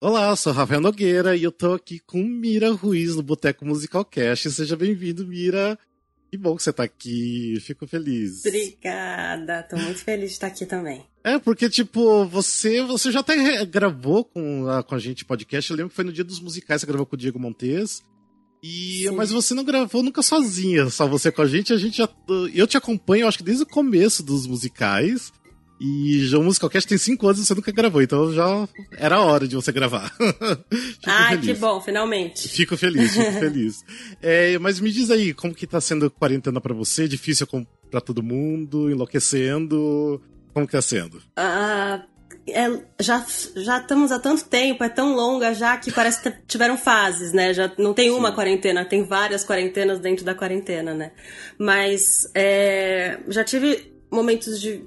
Olá, sou Rafael Nogueira e eu tô aqui com Mira Ruiz no Boteco Musical Cast. Seja bem-vindo, Mira. Que bom que você tá aqui, fico feliz. Obrigada, tô muito feliz de estar aqui também. É, porque, tipo, você você já até gravou com a, com a gente podcast. Eu lembro que foi no dia dos musicais, você gravou com o Diego Montes. E, mas você não gravou nunca sozinha, só você com a gente. A gente já. Eu te acompanho, acho que desde o começo dos musicais. E o Musicalcast tem cinco anos e você nunca gravou, então já era hora de você gravar. ah, que bom, finalmente. Fico feliz, fico feliz. É, mas me diz aí, como que tá sendo a quarentena para você? Difícil para todo mundo? Enlouquecendo? Como que tá sendo? Ah, é, já, já estamos há tanto tempo, é tão longa já que parece que tiveram fases, né? Já não tem uma Sim. quarentena, tem várias quarentenas dentro da quarentena, né? Mas é, já tive momentos de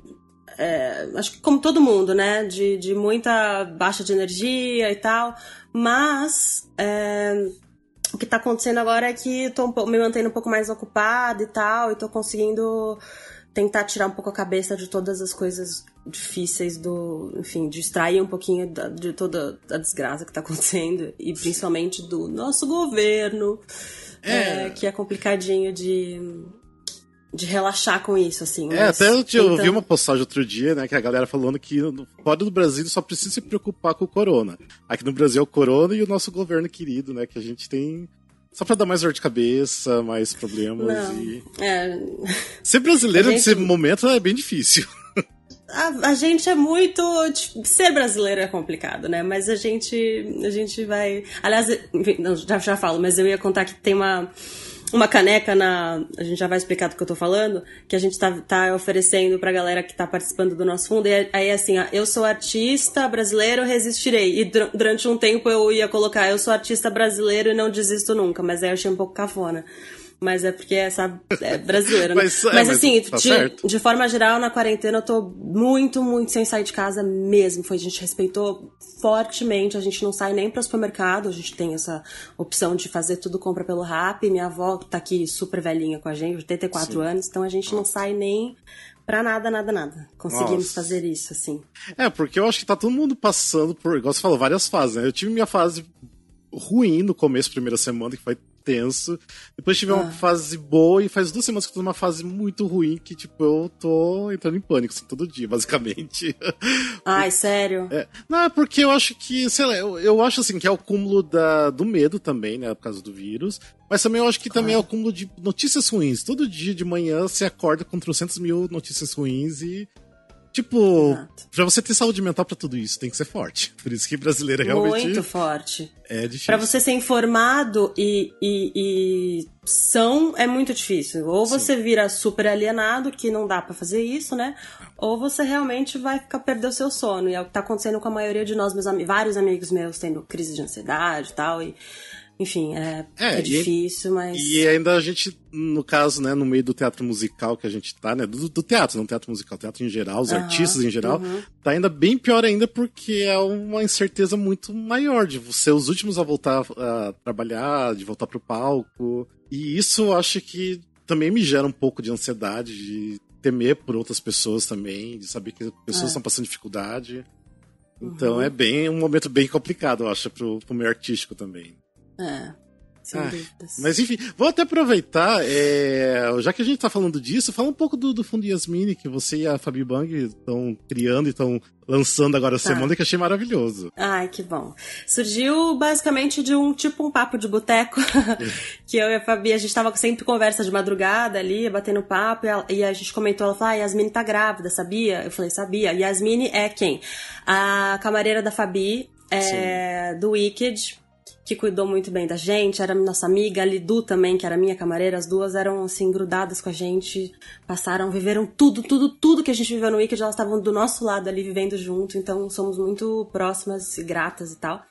é, acho que como todo mundo, né? De, de muita baixa de energia e tal. Mas é, o que tá acontecendo agora é que tô um, me mantendo um pouco mais ocupada e tal, e tô conseguindo tentar tirar um pouco a cabeça de todas as coisas difíceis do. Enfim, distrair um pouquinho da, de toda a desgraça que tá acontecendo, e principalmente do nosso governo, é. É, que é complicadinho de de relaxar com isso, assim. É, até eu, eu vi uma postagem outro dia, né, que a galera falando que fora do Brasil só precisa se preocupar com o corona. Aqui no Brasil é o corona e o nosso governo querido, né, que a gente tem só pra dar mais dor de cabeça, mais problemas Não, e... É... Ser brasileiro gente... nesse momento é bem difícil. A, a, gente é muito. Ser brasileiro é complicado, né? Mas a gente. A gente vai. Aliás, enfim, já, já falo, mas eu ia contar que tem uma uma caneca na. A gente já vai explicar do que eu tô falando, que a gente tá, tá oferecendo pra galera que tá participando do nosso fundo. E aí, assim, ó, eu sou artista brasileiro, resistirei. E durante um tempo eu ia colocar, eu sou artista brasileiro e não desisto nunca, mas aí eu achei um pouco cafona mas é porque é, sabe, é brasileiro, né? mas, é, mas, assim, tá de, de, forma geral, na quarentena eu tô muito, muito sem sair de casa mesmo. Foi, a gente respeitou fortemente, a gente não sai nem para supermercado, a gente tem essa opção de fazer tudo compra pelo Rap. Minha avó tá aqui super velhinha com a gente, 84 Sim. anos, então a gente não sai nem Pra nada, nada, nada. Conseguimos Nossa. fazer isso, assim. É, porque eu acho que tá todo mundo passando por, igual você falou, várias fases, né? Eu tive minha fase ruim no começo, primeira semana, que foi tenso. Depois tive ah. uma fase boa e faz duas semanas que eu tô numa fase muito ruim que, tipo, eu tô entrando em pânico, assim, todo dia, basicamente. Ai, sério? É. Não, é porque eu acho que, sei lá, eu, eu acho assim que é o cúmulo da, do medo também, né, por causa do vírus. Mas também eu acho que também é o cúmulo de notícias ruins. Todo dia de manhã você acorda com 300 mil notícias ruins e Tipo, Exato. pra você ter saúde mental para tudo isso, tem que ser forte. Por isso que brasileiro é realmente. Muito forte. É difícil. Pra você ser informado e, e, e são, é muito difícil. Ou Sim. você vira super alienado, que não dá para fazer isso, né? Ou você realmente vai ficar perder o seu sono. E é o que tá acontecendo com a maioria de nós, meus amigos, vários amigos meus tendo crise de ansiedade e tal. E enfim, é, é, é difícil, mas. E ainda a gente, no caso, né, no meio do teatro musical que a gente tá, né? Do, do teatro, não teatro musical, teatro em geral, os uhum, artistas em geral, uhum. tá ainda bem pior ainda porque é uma incerteza muito maior de ser os últimos a voltar a trabalhar, de voltar pro palco. E isso eu acho que também me gera um pouco de ansiedade, de temer por outras pessoas também, de saber que pessoas é. estão passando dificuldade. Então uhum. é bem um momento bem complicado, eu acho, pro, pro meio artístico também. É. Sem ah. Mas enfim, vou até aproveitar, é, já que a gente tá falando disso, fala um pouco do, do Fundo Yasmini, que você e a Fabi Bang estão criando e estão lançando agora a tá. semana, que achei maravilhoso. Ai, que bom. Surgiu basicamente de um tipo um papo de boteco, que eu e a Fabi, a gente tava sempre conversa de madrugada ali, batendo papo, e a, e a gente comentou, ela falou, ah, Yasmini tá grávida, sabia? Eu falei, sabia. Yasmini é quem? A camareira da Fabi, é, do Wicked, que cuidou muito bem da gente, era nossa amiga, a Lidu também, que era minha camareira, as duas eram assim grudadas com a gente, passaram, viveram tudo, tudo, tudo que a gente viveu no Wicked, elas estavam do nosso lado ali vivendo junto, então somos muito próximas e gratas e tal.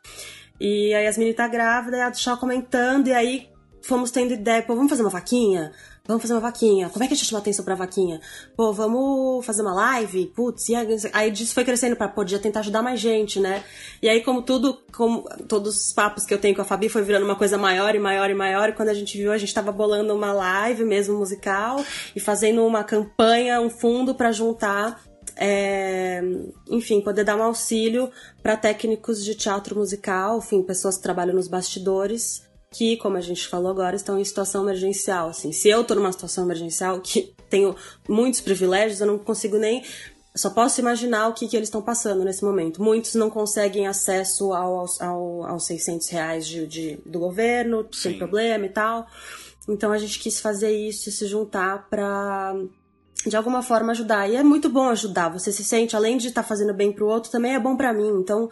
E a Yasmin tá grávida, e a Chá comentando, e aí fomos tendo ideia, pô, vamos fazer uma vaquinha? Vamos fazer uma vaquinha. Como é que a gente chama atenção pra vaquinha? Pô, vamos fazer uma live? Putz, e aí disso foi crescendo pra poder tentar ajudar mais gente, né? E aí, como tudo, como todos os papos que eu tenho com a Fabi foi virando uma coisa maior e maior e maior, e quando a gente viu, a gente tava bolando uma live mesmo musical e fazendo uma campanha, um fundo para juntar é, enfim, poder dar um auxílio para técnicos de teatro musical, enfim, pessoas que trabalham nos bastidores, que, como a gente falou agora, estão em situação emergencial. Assim, se eu estou numa situação emergencial, que tenho muitos privilégios, eu não consigo nem só posso imaginar o que, que eles estão passando nesse momento. Muitos não conseguem acesso ao, ao, aos 600 reais de, de do governo, Sim. sem problema e tal. Então a gente quis fazer isso e se juntar para de alguma forma ajudar. E é muito bom ajudar. Você se sente, além de estar tá fazendo bem pro outro, também é bom para mim. Então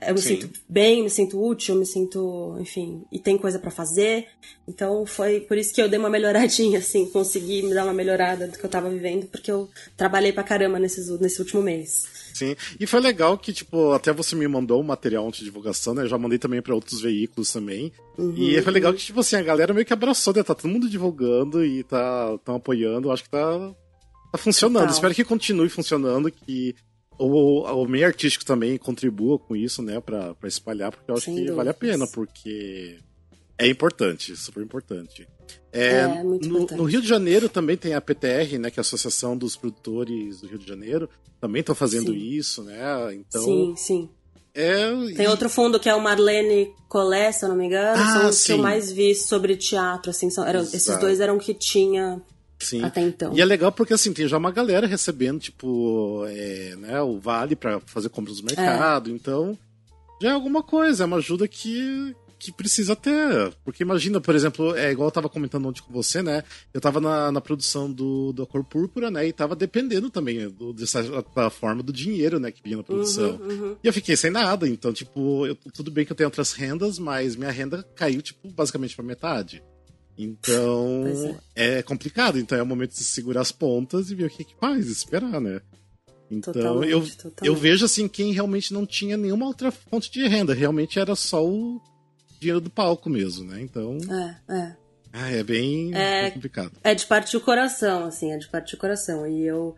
eu me Sim. sinto bem, me sinto útil, me sinto, enfim, e tem coisa para fazer. Então foi por isso que eu dei uma melhoradinha, assim, consegui me dar uma melhorada do que eu tava vivendo, porque eu trabalhei pra caramba nesses, nesse último mês. Sim, e foi legal que, tipo, até você me mandou um material de divulgação, né? Eu já mandei também para outros veículos também. Uhum, e foi legal que, tipo assim, a galera meio que abraçou, né? Tá todo mundo divulgando e tá tão apoiando. Eu acho que tá, tá funcionando. Total. Espero que continue funcionando, que o, o meio artístico também contribua com isso, né, pra, pra espalhar, porque eu acho Sem que dúvidas. vale a pena, porque é importante, super importante. É, é no, importante. no, Rio de Janeiro também tem a PTR, né, que é a Associação dos Produtores do Rio de Janeiro, também estão fazendo sim. isso, né, então... Sim, sim. É, tem e... outro fundo que é o Marlene Collet, se eu não me engano, ah, são os que eu mais vi sobre teatro, assim, são, eram, esses dois eram que tinha Sim. Até então. E é legal porque assim, tem já uma galera recebendo, tipo, é, né, o vale para fazer compras no mercado. É. Então, já é alguma coisa, é uma ajuda que, que precisa ter. Porque imagina, por exemplo, é igual eu tava comentando ontem com você, né? Eu tava na, na produção do, do Cor Púrpura, né? E tava dependendo também do, dessa forma do dinheiro, né? Que vinha na produção. Uhum, uhum. E eu fiquei sem nada. Então, tipo, eu, tudo bem que eu tenho outras rendas, mas minha renda caiu, tipo, basicamente pra metade. Então é. é. complicado. Então é o momento de segurar as pontas e ver o que, que faz, esperar, né? Então totalmente, eu, totalmente. eu vejo assim quem realmente não tinha nenhuma outra fonte de renda, realmente era só o dinheiro do palco mesmo, né? Então. É, é. Ah, é bem, é, complicado. É de partir o coração, assim, é de partir o coração. E eu.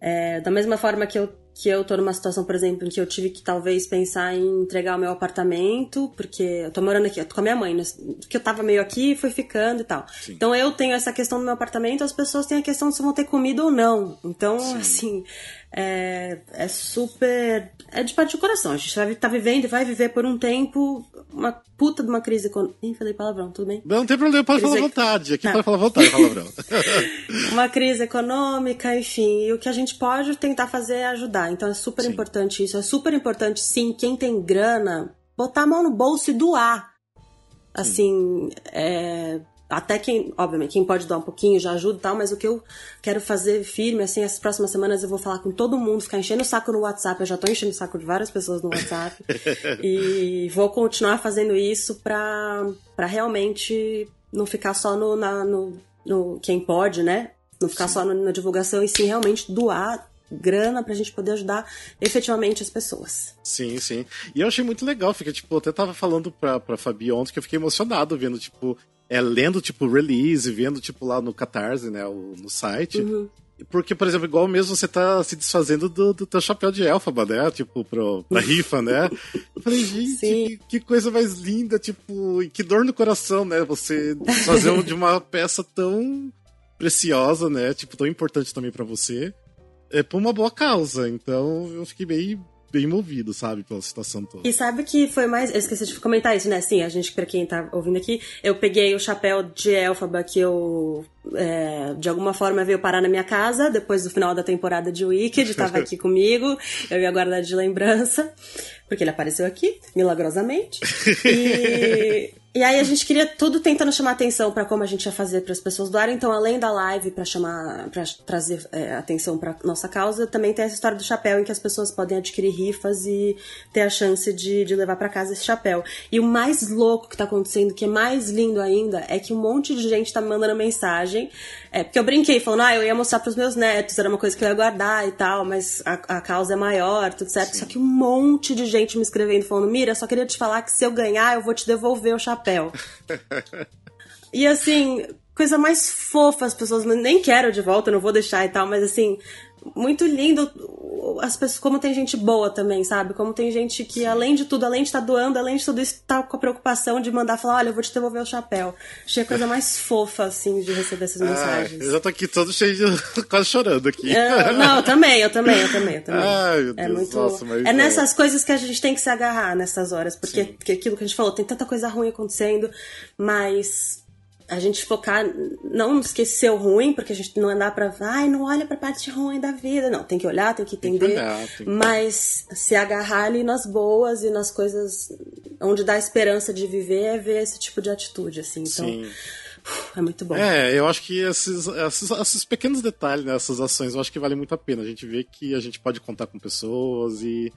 É, da mesma forma que eu que eu tô numa situação, por exemplo, em que eu tive que talvez pensar em entregar o meu apartamento, porque eu tô morando aqui, eu tô com a minha mãe, né? que eu tava meio aqui, fui ficando e tal. Sim. Então eu tenho essa questão do meu apartamento, as pessoas têm a questão se vão ter comida ou não. Então, Sim. assim, é, é super. É de partir o coração. A gente vai estar tá vivendo e vai viver por um tempo uma puta de uma crise econômica. Nem falei palavrão, tudo bem? Não, não tem problema, pode crise falar à vontade. Aqui tá. pode falar à vontade, palavrão. uma crise econômica, enfim. E o que a gente pode tentar fazer é ajudar. Então é super sim. importante isso. É super importante, sim, quem tem grana, botar a mão no bolso e doar. Assim, é, até quem, obviamente, quem pode doar um pouquinho já ajuda e tal, mas o que eu quero fazer firme, assim, essas próximas semanas eu vou falar com todo mundo, ficar enchendo o saco no WhatsApp, eu já tô enchendo o saco de várias pessoas no WhatsApp, e vou continuar fazendo isso pra, pra realmente não ficar só no, na, no, no quem pode, né? Não ficar sim. só na divulgação e sim realmente doar grana pra gente poder ajudar efetivamente as pessoas. Sim, sim. E eu achei muito legal, fica, tipo, eu até tava falando pra, pra Fabi ontem que eu fiquei emocionado vendo, tipo, é, lendo, tipo, release, vendo, tipo, lá no Catarse, né, o, no site. Uhum. Porque, por exemplo, igual mesmo você tá se desfazendo do, do teu chapéu de elfaba, né? Tipo, pro, pra rifa, né? Eu falei, gente, que, que, coisa mais linda, tipo, e que dor no coração, né? Você desfazer de uma peça tão preciosa, né? Tipo, tão importante também para você. É por uma boa causa. Então, eu fiquei bem bem movido, sabe, pela situação toda. E sabe que foi mais. Eu esqueci de comentar isso, né? Sim, a gente, pra quem tá ouvindo aqui, eu peguei o chapéu de Elfaba que eu. É, de alguma forma veio parar na minha casa depois do final da temporada de Wicked, tava aqui comigo, eu ia guardar de lembrança, porque ele apareceu aqui, milagrosamente. E e aí a gente queria tudo tentando chamar atenção para como a gente ia fazer para as pessoas doarem. Então, além da live para chamar, para trazer é, atenção para nossa causa, também tem essa história do chapéu em que as pessoas podem adquirir rifas e ter a chance de, de levar para casa esse chapéu. E o mais louco que tá acontecendo, que é mais lindo ainda, é que um monte de gente tá me mandando mensagem. É, porque eu brinquei falando, ah, eu ia mostrar para os meus netos, era uma coisa que eu ia guardar e tal, mas a, a causa é maior, tudo certo. Sim. Só que um monte de gente me escrevendo falando, Mira, só queria te falar que se eu ganhar, eu vou te devolver o chapéu e assim, coisa mais fofa, as pessoas nem quero de volta, não vou deixar e tal, mas assim, muito lindo as pessoas, como tem gente boa também, sabe? Como tem gente que, além de tudo, além de estar tá doando, além de tudo isso, tá com a preocupação de mandar falar, olha, eu vou te devolver o chapéu. Achei a coisa mais fofa, assim, de receber essas mensagens. Ah, eu já tô aqui todo cheio de. quase chorando aqui. É, não, eu também, eu também, eu também, eu também. Ai, meu é Deus, muito. nossa, mas é nessas coisas que a gente tem que se agarrar nessas horas, porque, Sim. porque aquilo que a gente falou, tem tanta coisa ruim acontecendo, mas a gente focar, não esquecer o ruim, porque a gente não andar pra, ai, não olha pra parte ruim da vida. Não, tem que olhar, tem que Tem que entender. olhar, tem que- Mas se agarrar ali nas boas e nas coisas onde dá esperança de viver é ver esse tipo de atitude, assim. Então, Sim. é muito bom. É, eu acho que esses, esses, esses pequenos detalhes, né, essas ações, eu acho que vale muito a pena. A gente vê que a gente pode contar com pessoas e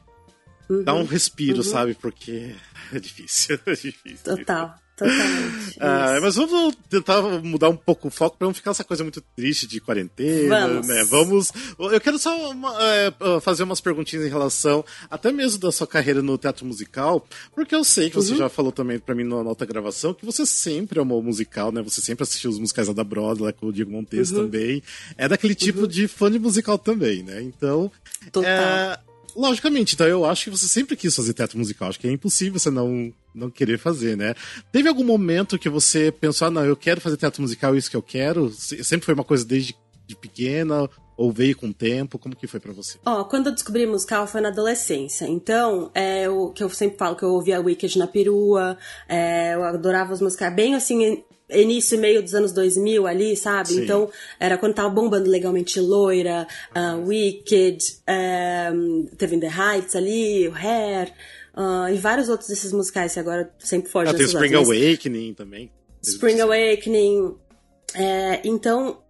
Uhum. dar um respiro, sabe? Porque é difícil, é difícil. Total, totalmente. Ah, mas vamos tentar mudar um pouco o foco pra não ficar essa coisa muito triste de quarentena, Vamos. né? Vamos. Eu quero só uma, é, fazer umas perguntinhas em relação até mesmo da sua carreira no teatro musical, porque eu sei que Uhum. você já falou também pra mim na outra gravação que você sempre amou musical, né? Você sempre assistiu os musicais da Broadway, lá com o Diego Montes Uhum. também. É daquele tipo de fã de musical também, né? Então. Total. é, Logicamente, então eu acho que você sempre quis fazer teatro musical. Acho que é impossível você não, não querer fazer, né? Teve algum momento que você pensou, ah, não, eu quero fazer teatro musical, isso que eu quero? Se- Sempre foi uma coisa desde de pequena? Ou veio com o tempo? Como que foi pra você? Ó, quando eu descobri musical foi na adolescência. Então, é o que eu sempre falo que eu ouvia Wicked na perua, é, eu adorava os musicais bem assim, início e meio dos anos 2000 ali, sabe? Sim. Então, era quando tava bombando legalmente Loira, ah, Wicked, é, teve In The Heights ali, o Hair, ah, e vários outros desses musicais que agora sempre fogem Ah, tem o Spring mas- Awakening também. Spring Awakening. É, então,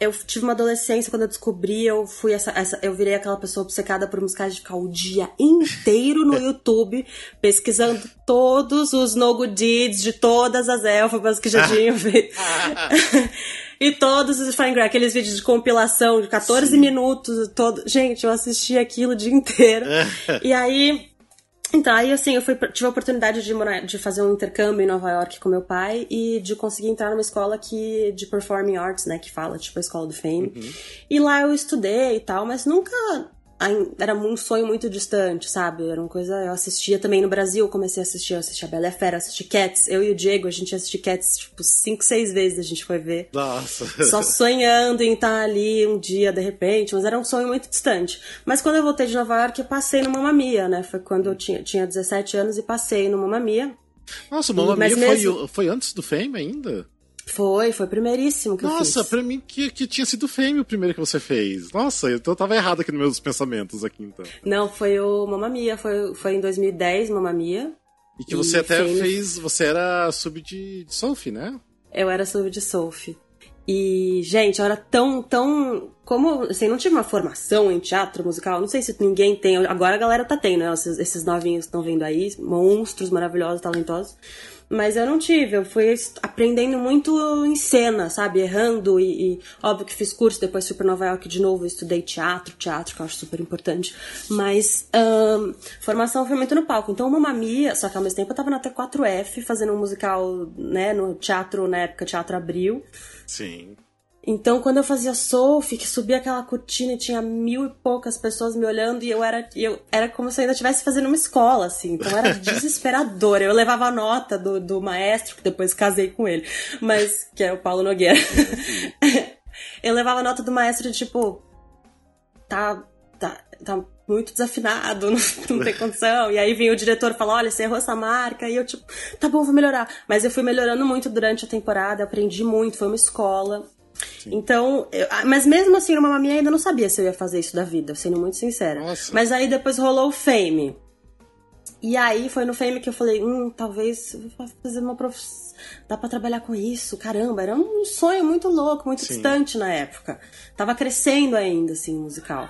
eu tive uma adolescência quando eu descobri, eu fui essa, essa- eu virei aquela pessoa obcecada por musicais de ficar o dia inteiro no YouTube pesquisando todos os no good deeds de todas as elfabas que já tinham feito. E todos os Fine Grass, aqueles vídeos de compilação de 14 minutos, todo. Gente, eu assisti aquilo o dia inteiro. e aí, então, aí assim, eu fui, tive a oportunidade de, morar, de fazer um intercâmbio em Nova York com meu pai e de conseguir entrar numa escola que, de performing arts, né, que fala, tipo a escola do Fame. E lá eu estudei e tal, mas nunca era um sonho muito distante, sabe? Era uma coisa, eu assistia também no Brasil, eu comecei a assistir, eu assisti a Bela Fera, assisti Cats, eu e o Diego, a gente assistiu Cats, tipo, cinco, seis vezes a gente foi ver Nossa. só sonhando em estar ali um dia de repente, mas era um sonho muito distante. Mas quando eu voltei de Nova York, eu passei no Mamma Mia, né? Foi quando eu tinha, tinha 17 anos e passei no Mamma Mia. Nossa, o Mamma Mia foi, mesmo- foi antes do Fame ainda? Foi, foi primeiríssimo que eu Nossa, fiz. pra mim que, que tinha sido Fame o primeiro que você fez. Nossa, então eu tava errado aqui nos meus pensamentos aqui, então. Não, foi o Mamma Mia, foi, foi em 2010, Mamma Mia. E que você E até Fame- fez. Você era sub de, de Sophie, né? Eu era sub de Sophie. E, gente, eu era tão, tão. Como, assim, não tive uma formação em teatro musical. Não sei se ninguém tem. Agora a galera tá tendo, né? Esses, esses novinhos que estão vendo aí, monstros maravilhosos, talentosos. Mas eu não tive, eu fui aprendendo muito em cena, sabe? Errando e, e óbvio que fiz curso, depois fui pra Nova York de novo, estudei teatro, teatro, que eu acho super importante. Mas ahn, formação foi muito no palco. Então, uma mamia, só que ao mesmo tempo eu tava na T4F fazendo um musical, né, no teatro, na época, Teatro Abril. Sim. Então, quando eu fazia Sophie, que subia aquela cortina e tinha mil e poucas pessoas me olhando, e eu era, eu, era como se eu ainda estivesse fazendo uma escola, assim. Então, era desesperador. Eu levava a nota do, do maestro, que depois casei com ele, mas que é o Paulo Nogueira. eu levava a nota do maestro tipo. Tá. tá, tá muito desafinado, não, não tem condição. E aí vinha o diretor e olha, você errou essa marca. E eu, tipo, tá bom, vou melhorar. Mas eu fui melhorando muito durante a temporada, aprendi muito, foi uma escola. Então, eu- ah, mas mesmo assim, no Mamma Mia ainda não sabia se eu ia fazer isso da vida, sendo muito sincera. Nossa. Mas aí depois rolou o Fame. E aí foi no Fame que eu falei, hum, talvez eu vou fazer uma profissão. Dá pra trabalhar com isso, caramba. Era um sonho muito louco, muito Sim. distante na época. Tava crescendo ainda, assim, o musical.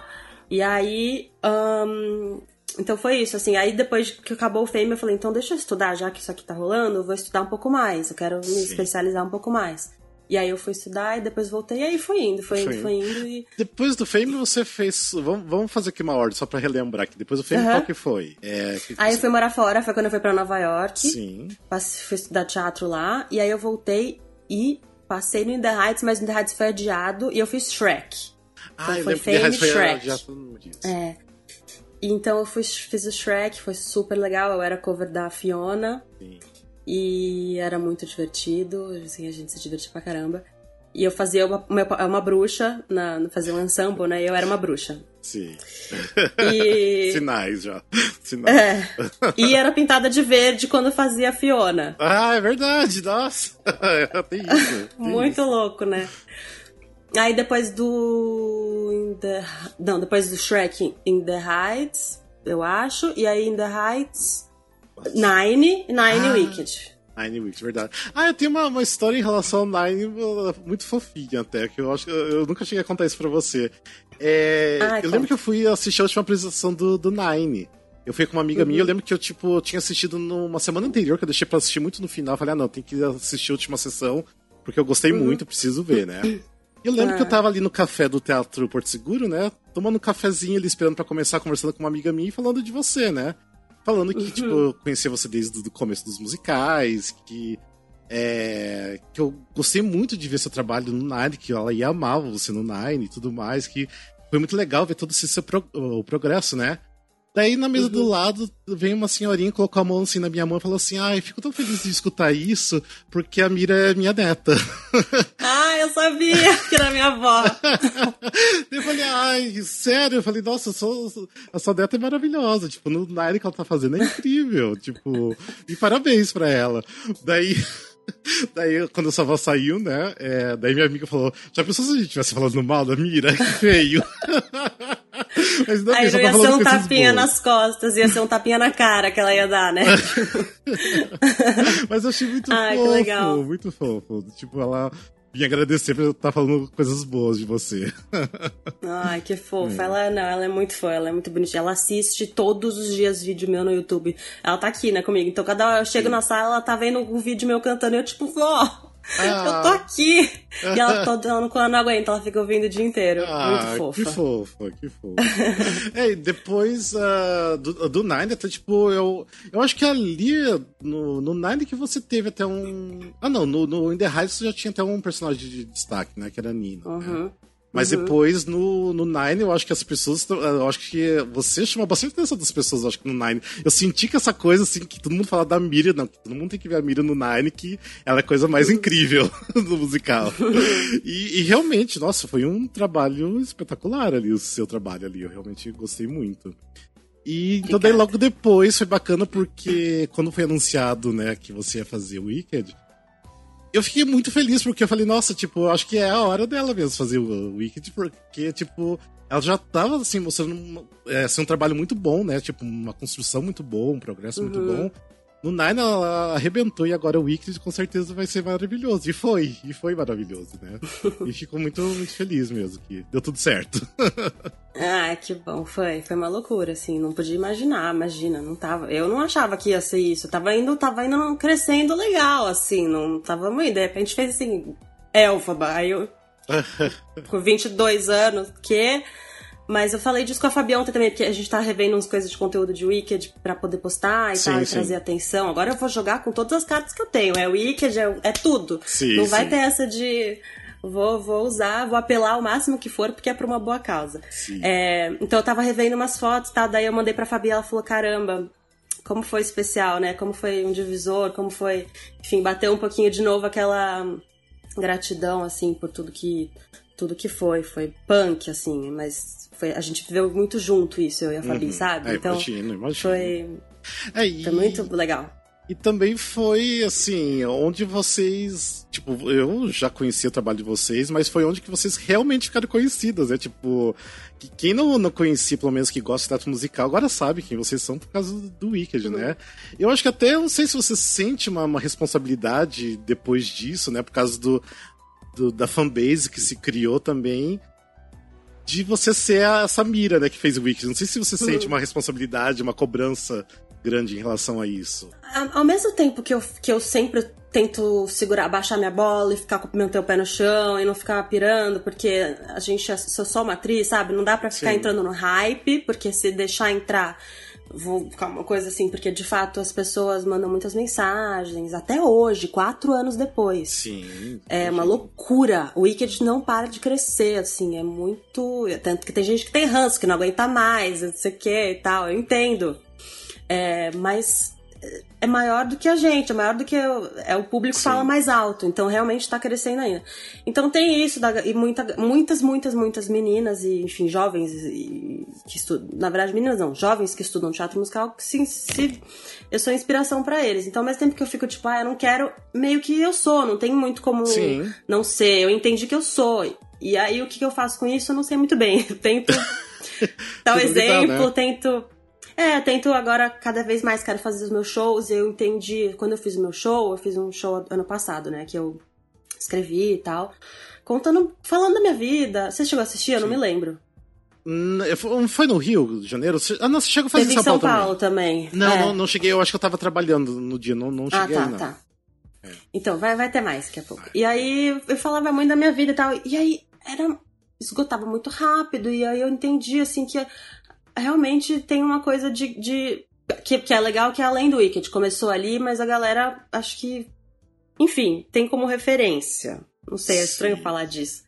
E aí. ahn, então foi isso, assim. Aí depois que acabou o Fame, eu falei, então deixa eu estudar, já que isso aqui tá rolando, eu vou estudar um pouco mais. Eu quero me Sim. especializar um pouco mais. E aí eu fui estudar e depois voltei, e aí foi indo, foi indo, Foi indo e. Depois do Fame você fez. Vamos, vamos fazer aqui uma ordem, só pra relembrar aqui. Depois do Fame, Aham. qual que foi? É, que Aí eu você- fui morar fora, foi quando eu fui pra Nova York. Sim. Passe- fui estudar teatro lá, e aí eu voltei e passei no In The Heights, mas o In The Heights foi adiado, e eu fiz Shrek. Ah, então, foi Fame e Shrek. É. Então eu fui, fiz o Shrek, foi super legal. Eu era cover da Fiona. Sim. E era muito divertido, assim, a gente se divertiu pra caramba. E eu fazia uma, uma, uma bruxa, na, fazia um ensemble, né? E eu era uma bruxa. Sim. E... Sinais já. Sinais. É. E era pintada de verde quando fazia a Fiona. Ah, é verdade, nossa. Tem isso. Tem Muito isso. louco, né? Aí depois do. The... Não, depois do Shrek in the Heights, eu acho. E aí in the Heights. Nine, Nine ah. Wicked. Nine Weeks, verdade. Ah, eu tenho uma, uma história em relação ao Nine muito fofinha até, que eu acho que eu, nunca cheguei a contar isso pra você. É, ah, eu lembro que eu fui assistir a última apresentação do, do Nine. Eu fui com uma amiga uhum. minha, eu lembro que eu, tipo, tinha assistido numa semana anterior, que eu deixei pra assistir muito no final. Eu falei, ah, não, tem que assistir a última sessão, porque eu gostei uhum. muito, preciso ver, né? E eu lembro ah. que eu tava ali no café do Teatro Porto Seguro, né? Tomando um cafezinho ali, esperando para começar, conversando com uma amiga minha e falando de você, né? Falando que, uhum. tipo, eu conhecia você desde o começo dos musicais, que. É, que eu gostei muito de ver seu trabalho no Nine, que ela ia amar você no Nine e tudo mais, que foi muito legal ver todo esse seu pro, o progresso, né? Daí na mesa uhum. do lado vem uma senhorinha, colocou a mão assim na minha mão e falou assim: Ai, fico tão feliz de escutar isso, porque a Mira é minha neta. Ah, eu sabia que era minha avó. eu falei, ai, sério? Eu falei, nossa, sou, a sua neta é maravilhosa. Tipo, no Nine que ela tá fazendo é incrível. tipo, e parabéns pra ela. Daí. Daí, quando a sua avó saiu, né? É, daí minha amiga falou: Já pensou se a gente estivesse falando mal da Mira? Que feio. Mas não, Aí não ia ser um tapinha nas costas, ia ser um tapinha na cara que ela ia dar, né? Mas eu achei muito fofo, muito fofo. Tipo, ela vim agradecer por estar falando coisas boas de você. Ai, que fofa. É. Ela, não, ela é muito fã, ela é muito bonitinha. Ela assiste todos os dias vídeo meu no YouTube. Ela tá aqui, né, comigo. Então, cada hora eu chego Sim. na sala, ela tá vendo um vídeo meu cantando e eu, tipo, vó, ah. Eu tô aqui! E ela, toda, ela não, não aguenta, ela fica ouvindo o dia inteiro. Ah, Muito fofa. Que fofa, que fofa. é, depois uh, do, do Nine, até tipo, eu, eu acho que ali no, no Nine que você teve até um. Ah, não, no, no In The Heights você já tinha até um personagem de destaque, né? Que era a Nina. Né? Uhum. Né? Mas uhum. depois, no, no Nine, eu acho que as pessoas. Eu acho que você chama bastante atenção das pessoas, eu acho que no Nine. Eu senti que essa coisa, assim, que todo mundo fala da Miriam, não, todo mundo tem que ver a Miriam no Nine, que ela é a coisa mais incrível do musical. e, e, realmente, nossa, foi um trabalho espetacular ali, o seu trabalho ali. Eu realmente gostei muito. E então daí logo depois foi bacana porque quando foi anunciado, né, que você ia fazer o Wicked eu fiquei muito feliz porque eu falei, nossa, tipo, acho que é a hora dela mesmo fazer o Wicked, porque, tipo, ela já tava, assim, mostrando é, assim, um trabalho muito bom, né? Tipo, uma construção muito boa, um progresso uhum. muito bom. No Nine ela arrebentou e agora o Wicked com certeza vai ser maravilhoso. E foi, e foi maravilhoso, né? e ficou muito, muito feliz mesmo que deu tudo certo. ah, que bom, foi. Foi uma loucura, assim, não podia imaginar, imagina, não tava. Eu não achava que ia ser isso. Tava indo, tava indo crescendo legal, assim, não tava muito. De repente fez assim, Elfaba, aí eu. com 22 anos, que mas eu falei disso com a Fabião também, porque a gente tá revendo umas coisas de conteúdo de Wicked pra poder postar e sim, tal, e trazer atenção. Agora eu vou jogar com todas as cartas que eu tenho. É Wicked, é, é tudo. Sim, Não vai ter essa de. Vou, vou usar, vou apelar o máximo que for, porque é pra uma boa causa. É, então eu tava revendo umas fotos tal, daí eu mandei pra Fabi ela falou: caramba, como foi especial, né? Como foi um divisor, como foi, enfim, bater um pouquinho de novo aquela gratidão, assim, por tudo que tudo que foi. Foi punk, assim, mas foi, a gente viveu muito junto isso, eu e a Fabi, uhum. sabe? É, então, imagino, imagino. Foi, é, e... foi muito legal. E também foi, assim, onde vocês. Tipo, eu já conhecia o trabalho de vocês, mas foi onde que vocês realmente ficaram conhecidas, né? Tipo, que quem não, não conhecia, pelo menos que gosta de teatro musical, agora sabe quem vocês são por causa do Wicked, uhum. né? Eu acho que até, não sei se você sente uma, uma responsabilidade depois disso, né? Por causa do, do da fanbase que se criou também de você ser essa mira, né, que fez o Wiki. Não sei se você sente uhum. uma responsabilidade, uma cobrança grande em relação a isso. Ao mesmo tempo que eu, que eu sempre tento segurar, baixar minha bola e ficar com o meu pé no chão e não ficar pirando, porque a gente é só uma atriz, sabe? Não dá para ficar Sim. entrando no hype, porque se deixar entrar vou ficar uma coisa assim, porque de fato as pessoas mandam muitas mensagens, até hoje, quatro anos depois. Sim. É uma loucura. O Wicked não para de crescer, assim, é muito. Tanto que tem gente que tem ranço, que não aguenta mais, não sei o que e tal, eu entendo. É, mas é maior do que a gente, é maior do que o, é o público Sim. fala mais alto, então realmente está crescendo ainda. Então tem isso, da, e muita, muitas, muitas, muitas meninas, e enfim, jovens e, que estudam, na verdade meninas não, jovens que estudam teatro musical, que se, se eu sou inspiração para eles. Então ao mesmo tempo que eu fico tipo, ah, eu não quero, meio que eu sou, não tem muito como Sim. não ser, eu entendi que eu sou. E aí o que, que eu faço com isso eu não sei muito bem. Eu tento dar um exemplo, né? tento é, tento agora cada vez mais quero fazer os meus shows. Eu entendi, quando eu fiz o meu show, eu fiz um show ano passado, né? Que eu escrevi e tal. Contando, falando da minha vida. Você chegou a assistir? Eu Sim. não me lembro. Hum, foi no Rio de Janeiro? Ah, não, você chegou a fazer Teve em São, Paulo, Paulo também. também. Não, é. não, não cheguei. Eu acho que eu tava trabalhando no dia. Não, não cheguei, ah, tá, não. tá. É. Então, vai, vai ter mais daqui a pouco. E aí, eu falava muito da minha vida e tal. E aí, era... Esgotava muito rápido. E aí, eu entendi, assim, que realmente tem uma coisa de. de que, que é legal, que é além do Wicked. Começou ali, mas a galera, acho que. Enfim, tem como referência. Não sei, é estranho Sim. falar disso.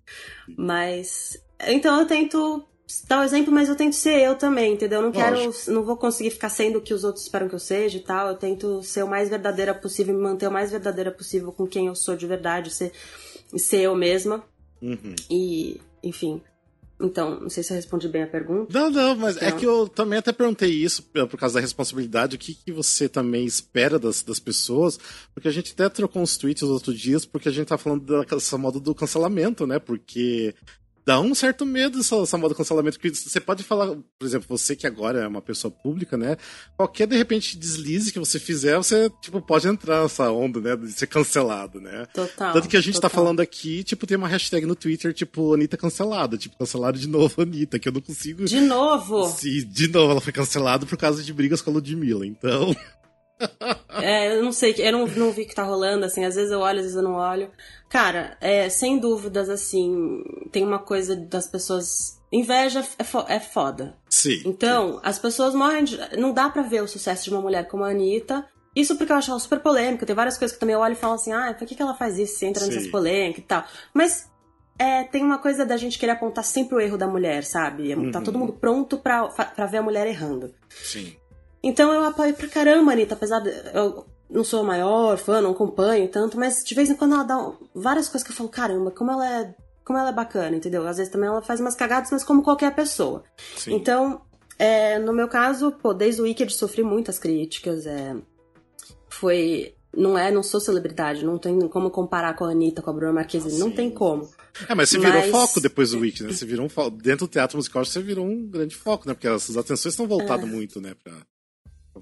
Mas. Então eu tento dar o exemplo, mas eu tento ser eu também, entendeu? Eu não quero. Lógico. Não vou conseguir ficar sendo o que os outros esperam que eu seja e tal. Eu tento ser o mais verdadeira possível, me manter o mais verdadeira possível com quem eu sou de verdade, ser, ser eu mesma. Uhum. E, enfim. Então, não sei se eu respondi bem a pergunta. Não, não, mas é que eu também até perguntei isso por causa da responsabilidade, o que, que você também espera das, das pessoas, porque a gente até trocou uns tweets os outros dias, porque a gente tá falando dessa moda do cancelamento, né? Porque dá um certo medo essa, essa moda cancelamento, que você pode falar, por exemplo, você que agora é uma pessoa pública, né? Qualquer, de repente, deslize que você fizer, você, tipo, pode entrar nessa onda, né? De ser cancelado, né? Total. Tanto que a gente total. tá falando aqui, tipo, tem uma hashtag no Twitter, tipo, Anitta cancelada. Tipo, cancelado de novo Anitta, que eu não consigo... De novo? Sim, de novo ela foi cancelada por causa de brigas com a Ludmilla, então... é, eu não sei, eu não, não vi o que tá rolando, assim, às vezes eu olho, às vezes eu não olho. Cara, é, sem dúvidas, assim, tem uma coisa das pessoas. Inveja é, fo é foda. Sim. Então, sim. as pessoas morrem de. Não dá pra ver o sucesso de uma mulher como a Anitta. Isso porque eu acho ela super polêmica. Tem várias coisas que também eu olho e falo assim, ah, por que, que ela faz isso? Se entra nessas polêmicas e tal. Mas é, tem uma coisa da gente querer apontar sempre o erro da mulher, sabe? Uhum. Tá todo mundo pronto pra, pra ver a mulher errando. Sim. Então eu apoio pra caramba a Anitta, apesar de. Eu não sou a maior fã, não acompanho tanto, mas de vez em quando ela dá várias coisas que eu falo, caramba, como ela é. Como ela é bacana, entendeu? Às vezes também ela faz umas cagadas, mas como qualquer pessoa. Sim. Então, é, no meu caso, pô, desde o Wicked sofri muitas críticas. É, foi. Não é, não sou celebridade, não tem como comparar com a Anitta, com a Bruna Marquezine, não tem como. É, mas você virou mas... foco depois do Wicked, né? Você virou um. Dentro do teatro musical, você virou um grande foco, né? Porque as atenções estão voltadas é. muito, né? Pra...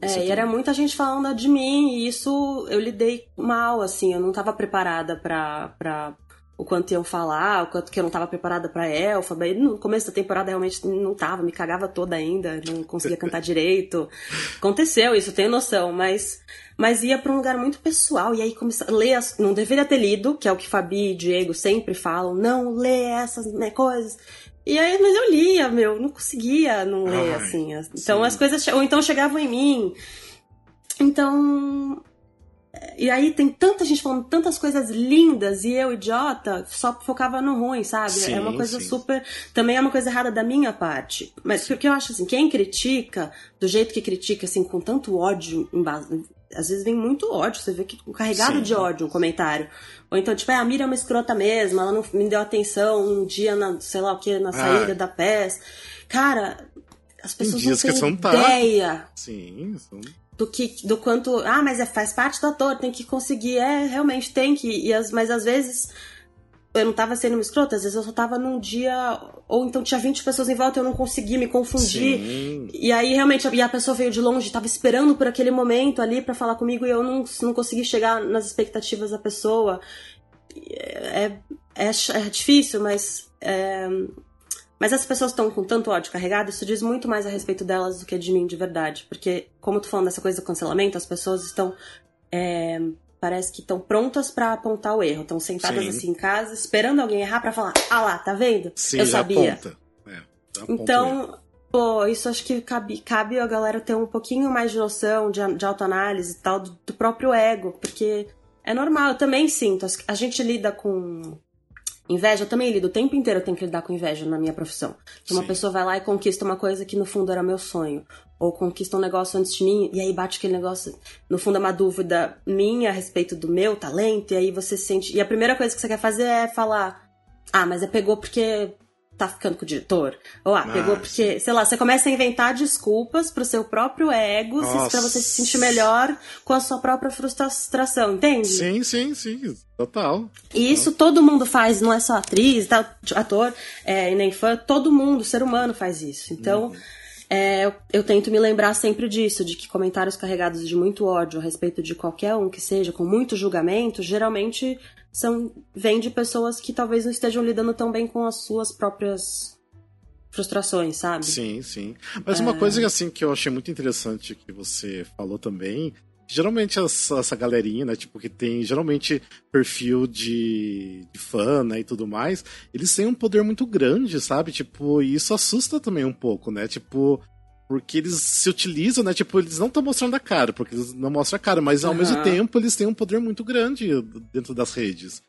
É, e era muita gente falando de mim, e isso eu lidei mal, assim, eu não estava preparada para pra o quanto iam falar, o quanto que eu não estava preparada para elfa. No começo da temporada realmente não tava, me cagava toda ainda, não conseguia cantar direito. Aconteceu isso, tenho noção, mas mas ia para um lugar muito pessoal e aí começar ler as, não deveria ter lido, que é o que Fabi e Diego sempre falam, não lê essas né, coisas. E aí, mas eu lia, meu, não conseguia não ler, Ai, assim. Então sim. as coisas. Ou então chegavam em mim. Então. E aí tem tanta gente falando tantas coisas lindas e eu, idiota, só focava no ruim, sabe? Sim, é uma coisa sim. super. Também é uma coisa errada da minha parte. Mas porque eu acho assim, quem critica, do jeito que critica, assim, com tanto ódio em base, às vezes vem muito ódio, você vê que carregado Sim. de ódio um comentário. Ou então, tipo, é, a Mira é uma escrota mesmo, ela não me deu atenção um dia na, sei lá o que, na saída ah. da peça. Cara, as pessoas não têm ideia. Tá. Sim, são... Do, que, do quanto. Ah, mas é, faz parte do ator, tem que conseguir. É, realmente tem que. E as, mas às vezes eu não tava sendo uma escrota, às vezes eu só tava num dia. Ou então tinha 20 pessoas em volta e eu não conseguia me confundir. Sim. E aí realmente e a pessoa veio de longe, tava esperando por aquele momento ali para falar comigo e eu não, não consegui chegar nas expectativas da pessoa. É, é, é difícil, mas. É, mas as pessoas estão com tanto ódio carregado, isso diz muito mais a respeito delas do que de mim de verdade. Porque, como tu falando dessa coisa do cancelamento, as pessoas estão. É, parece que estão prontas para apontar o erro. Estão sentadas Sim. assim em casa, esperando alguém errar para falar: ah lá, tá vendo? Sim, Eu sabia. Aponta. É, então, Pô, isso acho que cabe, cabe a galera ter um pouquinho mais de noção de, de autoanálise e tal, do, do próprio ego, porque é normal, eu também sinto. A gente lida com inveja, eu também lido. O tempo inteiro eu tenho que lidar com inveja na minha profissão. Que uma pessoa vai lá e conquista uma coisa que no fundo era meu sonho. Ou conquista um negócio antes de mim, e aí bate aquele negócio. No fundo é uma dúvida minha a respeito do meu talento, e aí você sente. E a primeira coisa que você quer fazer é falar: Ah, mas é pegou porque tá ficando com o diretor. Ou ah, pegou ah, porque, sei lá, você começa a inventar desculpas pro seu próprio ego, Nossa. pra você se sentir melhor com a sua própria frustração, entende? Sim, sim, sim. Total. E isso todo mundo faz, não é só atriz, tal, ator, é, e nem fã, todo mundo, ser humano faz isso. Então, uhum. é, eu, eu, tento me lembrar sempre disso, de que comentários carregados de muito ódio a respeito de qualquer um que seja, com muito julgamento, geralmente são vem de pessoas que talvez não estejam lidando tão bem com as suas próprias frustrações, sabe? Sim, sim. Mas é... uma coisa assim que eu achei muito interessante que você falou também, geralmente essa, essa galerinha, né, tipo que tem geralmente perfil de, de fã, né, e tudo mais, eles têm um poder muito grande, sabe? Tipo, e isso assusta também um pouco, né? Tipo, porque eles se utilizam, né? Tipo, eles não estão mostrando a cara, porque eles não mostram a cara, mas ao uhum. mesmo tempo eles têm um poder muito grande dentro das redes.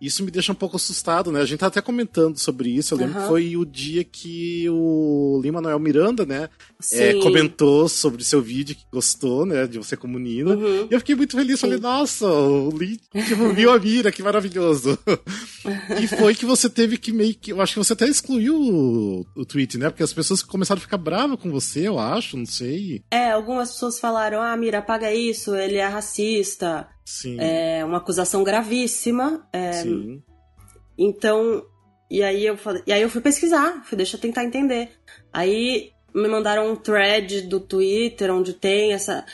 Isso me deixa um pouco assustado, né? A gente tá até comentando sobre isso. Eu lembro uhum. que foi o dia que o Lima Manuel Miranda, né, é, comentou sobre seu vídeo que gostou, né, de você como menina. Uhum. E eu fiquei muito feliz. Sim. Falei, nossa, o Lee tipo, viu a mira, que maravilhoso. e foi que você teve que meio que. Eu acho que você até excluiu o, o tweet, né? Porque as pessoas começaram a ficar bravas com você, eu acho, não sei. É, algumas pessoas falaram, ah, Mira, apaga isso, ele é racista. Sim. É uma acusação gravíssima. É, Sim. Então, e aí eu falei, e aí eu fui pesquisar, fui deixa eu tentar entender. Aí me mandaram um thread do Twitter onde tem essa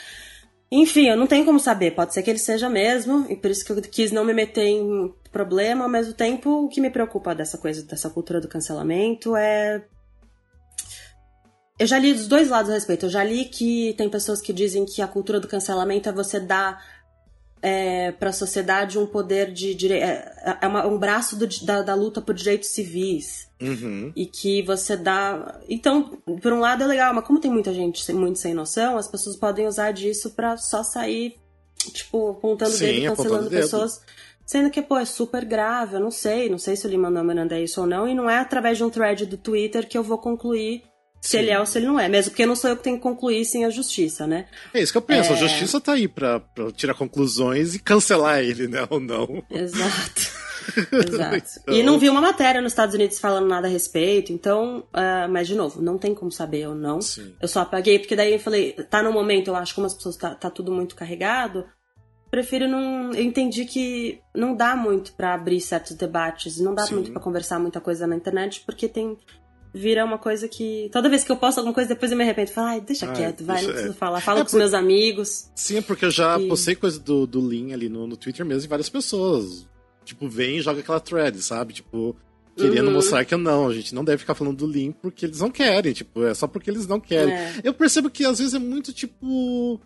enfim, eu não tenho como saber, pode ser que ele seja mesmo, e por isso que eu quis não me meter em problema, ao mesmo tempo, o que me preocupa dessa coisa, dessa cultura do cancelamento é eu já li dos dois lados a respeito. Eu já li que tem pessoas que dizem que a cultura do cancelamento é você dar é, para a sociedade um poder de direito. É, é uma, um braço do, da, da, luta por direitos civis. Uhum. E que você dá. Então, por um lado é legal, mas como tem muita gente muito sem noção, as pessoas podem usar disso para só sair, tipo, apontando o dedo, cancelando pessoas. Sendo que, pô, é super grave, eu não sei, não sei se o Lima Miranda é isso ou não, e não é através de um thread do Twitter que eu vou concluir se Sim. ele é ou se ele não é. Mesmo porque não sou eu que tenho que concluir sem a justiça, né? É isso que eu penso. É... A justiça tá aí pra, pra, tirar conclusões e cancelar ele, né? Ou não. Exato. Exato. Então... E não vi uma matéria nos Estados Unidos falando nada a respeito, então. Uh, mas, de novo, não tem como saber ou não. Sim. Eu só apaguei, porque daí eu falei, tá no momento, eu acho, como as pessoas tá, tá tudo muito carregado. Prefiro não. Eu entendi que não dá muito para abrir certos debates, não dá Sim. muito para conversar muita coisa na internet, porque tem vira uma coisa que. Toda vez que eu posto alguma coisa, depois eu me arrependo. Falo, ai, deixa quieto, vai, não preciso é. falar. Fala é com os meus amigos. Sim, é porque eu já e... postei coisa do, do Lin ali no, no Twitter mesmo e várias pessoas. Tipo, vem e joga aquela thread, sabe? Tipo, querendo uhum. mostrar que não, a gente não deve ficar falando do Lin porque eles não querem, tipo, é só porque eles não querem. É. Eu percebo que às vezes é muito, tipo.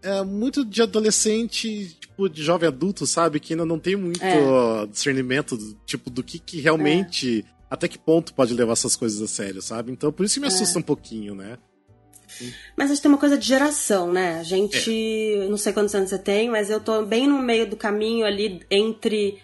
É muito de adolescente, tipo, de jovem adulto, sabe? Que ainda não tem muito é. discernimento, tipo, do que, que realmente é até que ponto pode levar essas coisas a sério, sabe? Então por isso que me é. assusta é. um pouquinho, né? Mas acho que tem uma coisa de geração, né? A gente. É. Não sei quantos anos você tem, mas eu tô bem no meio do caminho ali entre.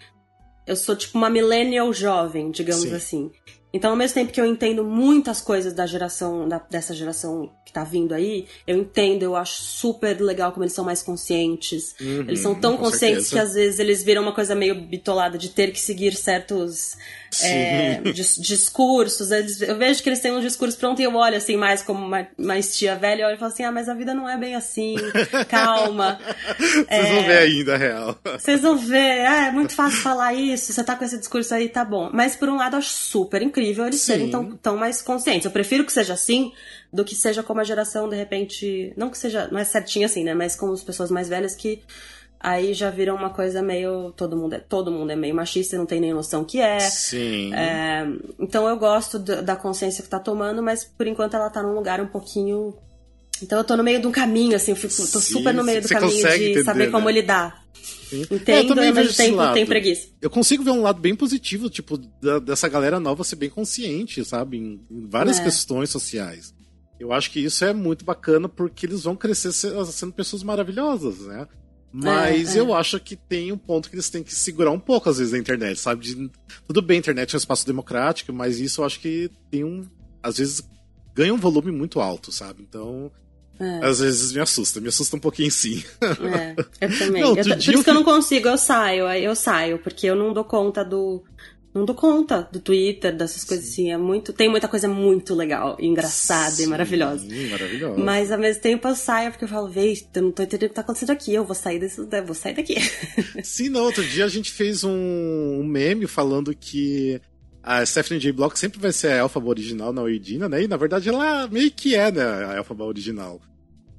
Eu sou tipo uma millennial jovem, digamos Sim. assim. Então, ao mesmo tempo que eu entendo muitas coisas da geração, da, dessa geração que tá vindo aí, eu entendo, eu acho super legal como eles são mais conscientes. Uhum, eles são tão conscientes certeza. que às vezes eles viram uma coisa meio bitolada de ter que seguir certos é, dis discursos. Eles, eu vejo que eles têm um discurso pronto e eu olho assim, mais como uma, mais tia velha, eu olho e falo assim: ah, mas a vida não é bem assim, calma. Vocês é, vão ver ainda, real. Vocês vão ver, ah, é muito fácil falar isso, você tá com esse discurso aí, tá bom. Mas por um lado, eu acho super incrível eles Sim. serem tão, tão mais conscientes. Eu prefiro que seja assim do que seja como a geração, de repente. Não que seja, não é certinho assim, né? Mas como as pessoas mais velhas que aí já vira uma coisa meio todo mundo é todo mundo é meio machista e não tem nem noção que é. Sim. É, então eu gosto da consciência que tá tomando, mas por enquanto ela tá num lugar um pouquinho então eu tô no meio de um caminho assim, eu fico, tô Sim, super no meio do caminho de entender, saber como né? lidar. Sim. Entendo, é, eu tempo lado. tenho preguiça. Eu consigo ver um lado bem positivo, tipo, da, dessa galera nova ser bem consciente, sabe? Em, em várias é. questões sociais. Eu acho que isso é muito bacana porque eles vão crescer sendo pessoas maravilhosas, né? Mas é, é. eu acho que tem um ponto que eles têm que segurar um pouco, às vezes, na internet, sabe? De, tudo bem, a internet é um espaço democrático, mas isso eu acho que tem um. Às vezes ganha um volume muito alto, sabe? Então. É. Às vezes me assusta, me assusta um pouquinho sim. É, eu também. Não, eu, por isso que eu não consigo, eu saio, eu saio, porque eu não dou conta do, não dou conta do Twitter, dessas coisas assim. É muito, tem muita coisa muito legal, engraçada Sim, e maravilhosa. maravilhosa. Mas ao mesmo tempo eu saio porque eu falo, vê, eu não tô entendendo o que tá acontecendo aqui, eu vou sair desse, eu vou sair daqui. Sim, não, outro dia a gente fez um, meme falando que a Stephanie J. Block sempre vai ser a Elphaba original na Oidina, né? E na verdade ela meio que é, né, a Elphaba original.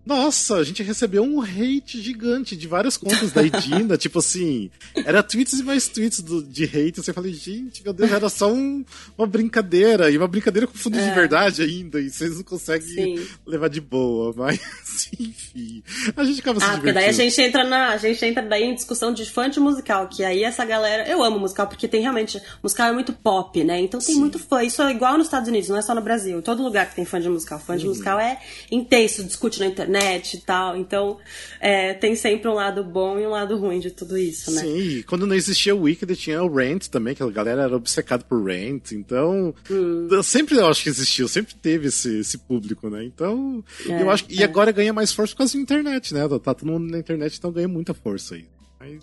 Nossa, a gente recebeu um hate gigante de várias contas da Edina, tipo assim, era tweets e mais tweets do, de hate. Você falei, gente, meu Deus, era só um, uma brincadeira, e uma brincadeira com fundo é. de verdade ainda, e vocês não conseguem Sim. levar de boa, mas enfim. A gente acaba se ah, porque daí a gente entra na. A gente entra daí em discussão de fã de musical, que aí essa galera. Eu amo musical, porque tem realmente. Musical é muito pop, né? Então tem Sim. muito fã. Isso é igual nos Estados Unidos, não é só no Brasil. Todo lugar que tem fã de musical. Fã de uhum. musical é intenso, discute na internet internet e tal. Então, é, tem sempre um lado bom e um lado ruim de tudo isso, né? Sim, quando não existia o Wicked, tinha o Rent também, que a galera era obcecada por Rent. Então, hum. sempre eu acho que existiu, sempre teve esse, esse público, né? Então, é, eu acho que, é. E agora ganha mais força por causa da internet, né? Tá todo mundo na internet, então ganha muita força aí.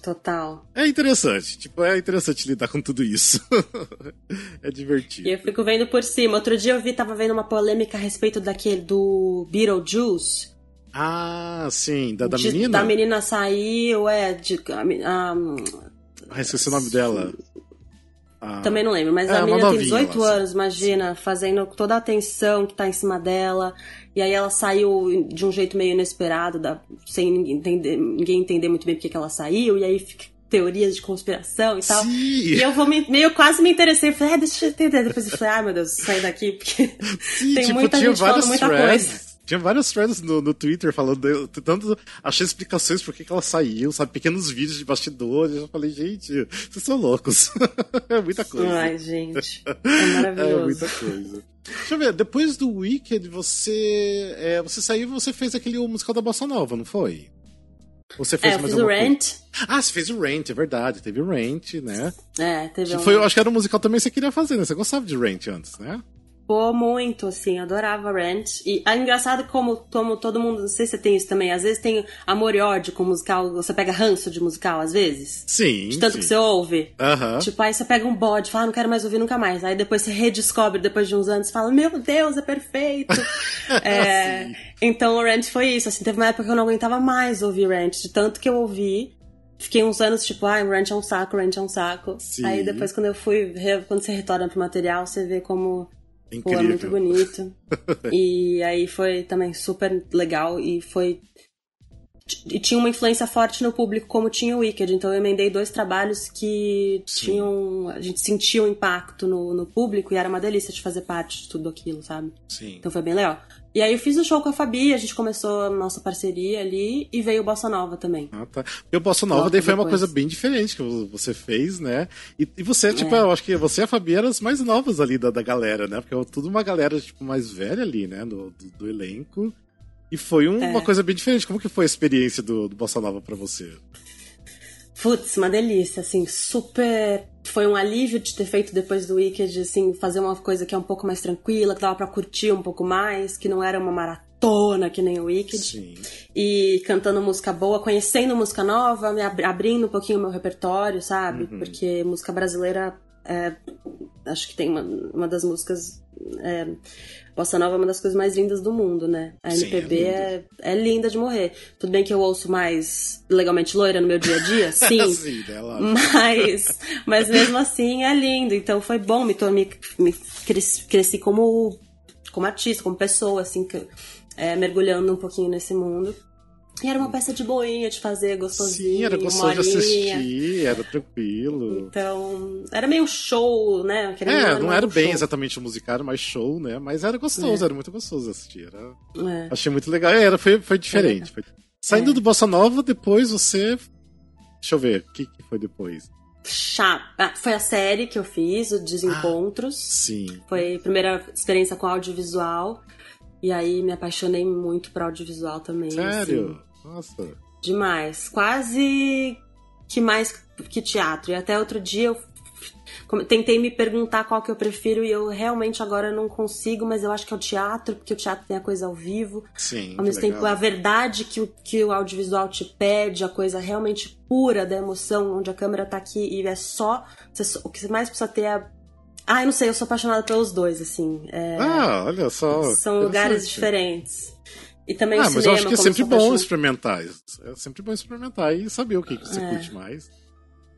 Total. É interessante, tipo, é interessante lidar com tudo isso. é divertido. E eu fico vendo por cima. Outro dia eu vi, tava vendo uma polêmica a respeito daquele do Beetlejuice. Ah, sim, da, da de, menina? Da menina saiu, é, de... Ah, esqueci o nome dela. Ah, Também não lembro, mas é, a menina tem 18 anos, imagina, fazendo toda a atenção que tá em cima dela. E aí ela saiu de um jeito meio inesperado, da, sem ninguém entender, ninguém entender muito bem porque que ela saiu, e aí fica teorias de conspiração e tal. Sim. E eu vou me, meio quase me interessei. Falei, ah, deixa eu entender. Depois eu falei, ah, meu Deus, sair daqui, porque Sim, tem tipo, muita gente falando muita threads. coisa. Tinha vários threads no, no Twitter falando, tanto achei explicações por que, que ela saiu, sabe? Pequenos vídeos de bastidores. Eu falei, gente, vocês são loucos. é muita coisa. Ai, gente. É maravilhoso. É muita coisa. Deixa eu ver, depois do Wicked, você. É, você saiu e você fez aquele musical da Bossa Nova, não foi? Você fez é, eu fiz o Rent. Ah, você fez o Rent, é verdade. Teve o Rent, né? É, teve um... foi, Acho que era um musical também que você queria fazer, né? Você gostava de Rent antes, né? Pô, muito, assim, adorava Rent. E é engraçado como, como todo mundo, não sei se você tem isso também, às vezes tem amor e ódio com musical, você pega ranço de musical, às vezes. Sim. De tanto sim. que você ouve. Uhum. Tipo, aí você pega um bode, fala, ah, não quero mais ouvir nunca mais. Aí depois você redescobre, depois de uns anos, fala, meu Deus, é perfeito. é, então o Rent foi isso, assim, teve uma época que eu não aguentava mais ouvir Rent, de tanto que eu ouvi. Fiquei uns anos tipo, ah, Ranch é um saco, Ranch é um saco. Sim. Aí depois quando eu fui, quando você retorna pro material, você vê como Incrível. Pô, é muito bonito. e aí foi também super legal e foi. E tinha uma influência forte no público, como tinha o Wicked. Então eu emendei dois trabalhos que Sim. tinham. A gente sentia o um impacto no, no público e era uma delícia de fazer parte de tudo aquilo, sabe? Sim. Então foi bem legal. E aí eu fiz o show com a Fabi, a gente começou a nossa parceria ali e veio o Bossa Nova também. Ah, tá. E o Bossa Nova daí foi depois. uma coisa bem diferente que você fez, né? E, e você, tipo, é. eu acho que você e a Fabi eram as mais novas ali da, da galera, né? Porque é tudo uma galera, tipo, mais velha ali, né? Do, do, do elenco. E foi um, é. uma coisa bem diferente. Como que foi a experiência do, do Bossa Nova pra você? Putz, uma delícia, assim, super. Foi um alívio de ter feito depois do Wicked, assim, fazer uma coisa que é um pouco mais tranquila, que dava pra curtir um pouco mais, que não era uma maratona que nem o Wicked. Sim. E cantando música boa, conhecendo música nova, me abrindo um pouquinho o meu repertório, sabe? Uhum. Porque música brasileira é, acho que tem uma, uma das músicas. É, Bossa Nova é uma das coisas mais lindas do mundo, né? A MPB sim, é, é, é, linda de morrer. Tudo bem que eu ouço mais legalmente loira no meu dia a dia, sim. sim é mas, mas mesmo assim é lindo. Então foi bom, me, me, me cresci, cresci como, como artista, como pessoa, assim, que, é, mergulhando um pouquinho nesse mundo. E era uma peça de boinha de fazer, gostosinho. Sim, era gostoso de assistir, era tranquilo. Então, era meio show, né? Querendo é, não era bem show. exatamente um musical, mas show, né? Mas era gostoso, é. era muito gostoso assistir. Era... É. Achei muito legal. É, era, foi, foi diferente. Foi... Saindo é. do Bossa Nova, depois você deixa eu ver, o que, que foi depois? Ah, foi a série que eu fiz, o Desencontros. Ah, sim. Foi a primeira experiência com audiovisual. E aí me apaixonei muito por audiovisual também. Sério? Assim. Nossa. Demais. Quase que mais que teatro. E até outro dia eu tentei me perguntar qual que eu prefiro e eu realmente agora não consigo, mas eu acho que é o teatro, porque o teatro tem a coisa ao vivo. Sim. Ao mesmo legal. tempo, a verdade que o, que o audiovisual te pede, a coisa realmente pura da emoção, onde a câmera tá aqui e é só. Você, o que você mais precisa ter é. Ah, eu não sei, eu sou apaixonada pelos dois, assim. É, ah, olha só. São lugares diferentes. E também ah, o mas cinema, eu acho que é sempre bom apaixonada- experimentar. É sempre bom experimentar e saber o que, que você É. curte mais.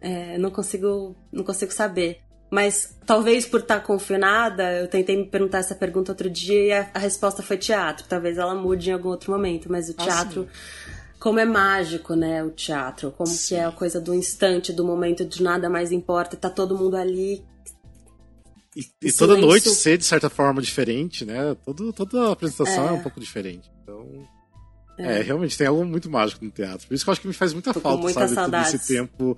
É, não consigo, não consigo saber. Mas talvez por estar confinada, eu tentei me perguntar essa pergunta outro dia e a, a resposta foi teatro. Talvez ela mude em algum outro momento, mas o Ah, teatro, como é mágico, né? O teatro, como que Sim. é a coisa do instante, do momento de nada mais importa, tá todo mundo ali. E, e toda noite ser, de certa forma, diferente, né? Todo, toda a apresentação é. É. um pouco diferente. Então. É. realmente tem algo muito mágico no teatro. Por isso que eu acho que me faz muita Tô falta, muitas sabe? Todo esse tempo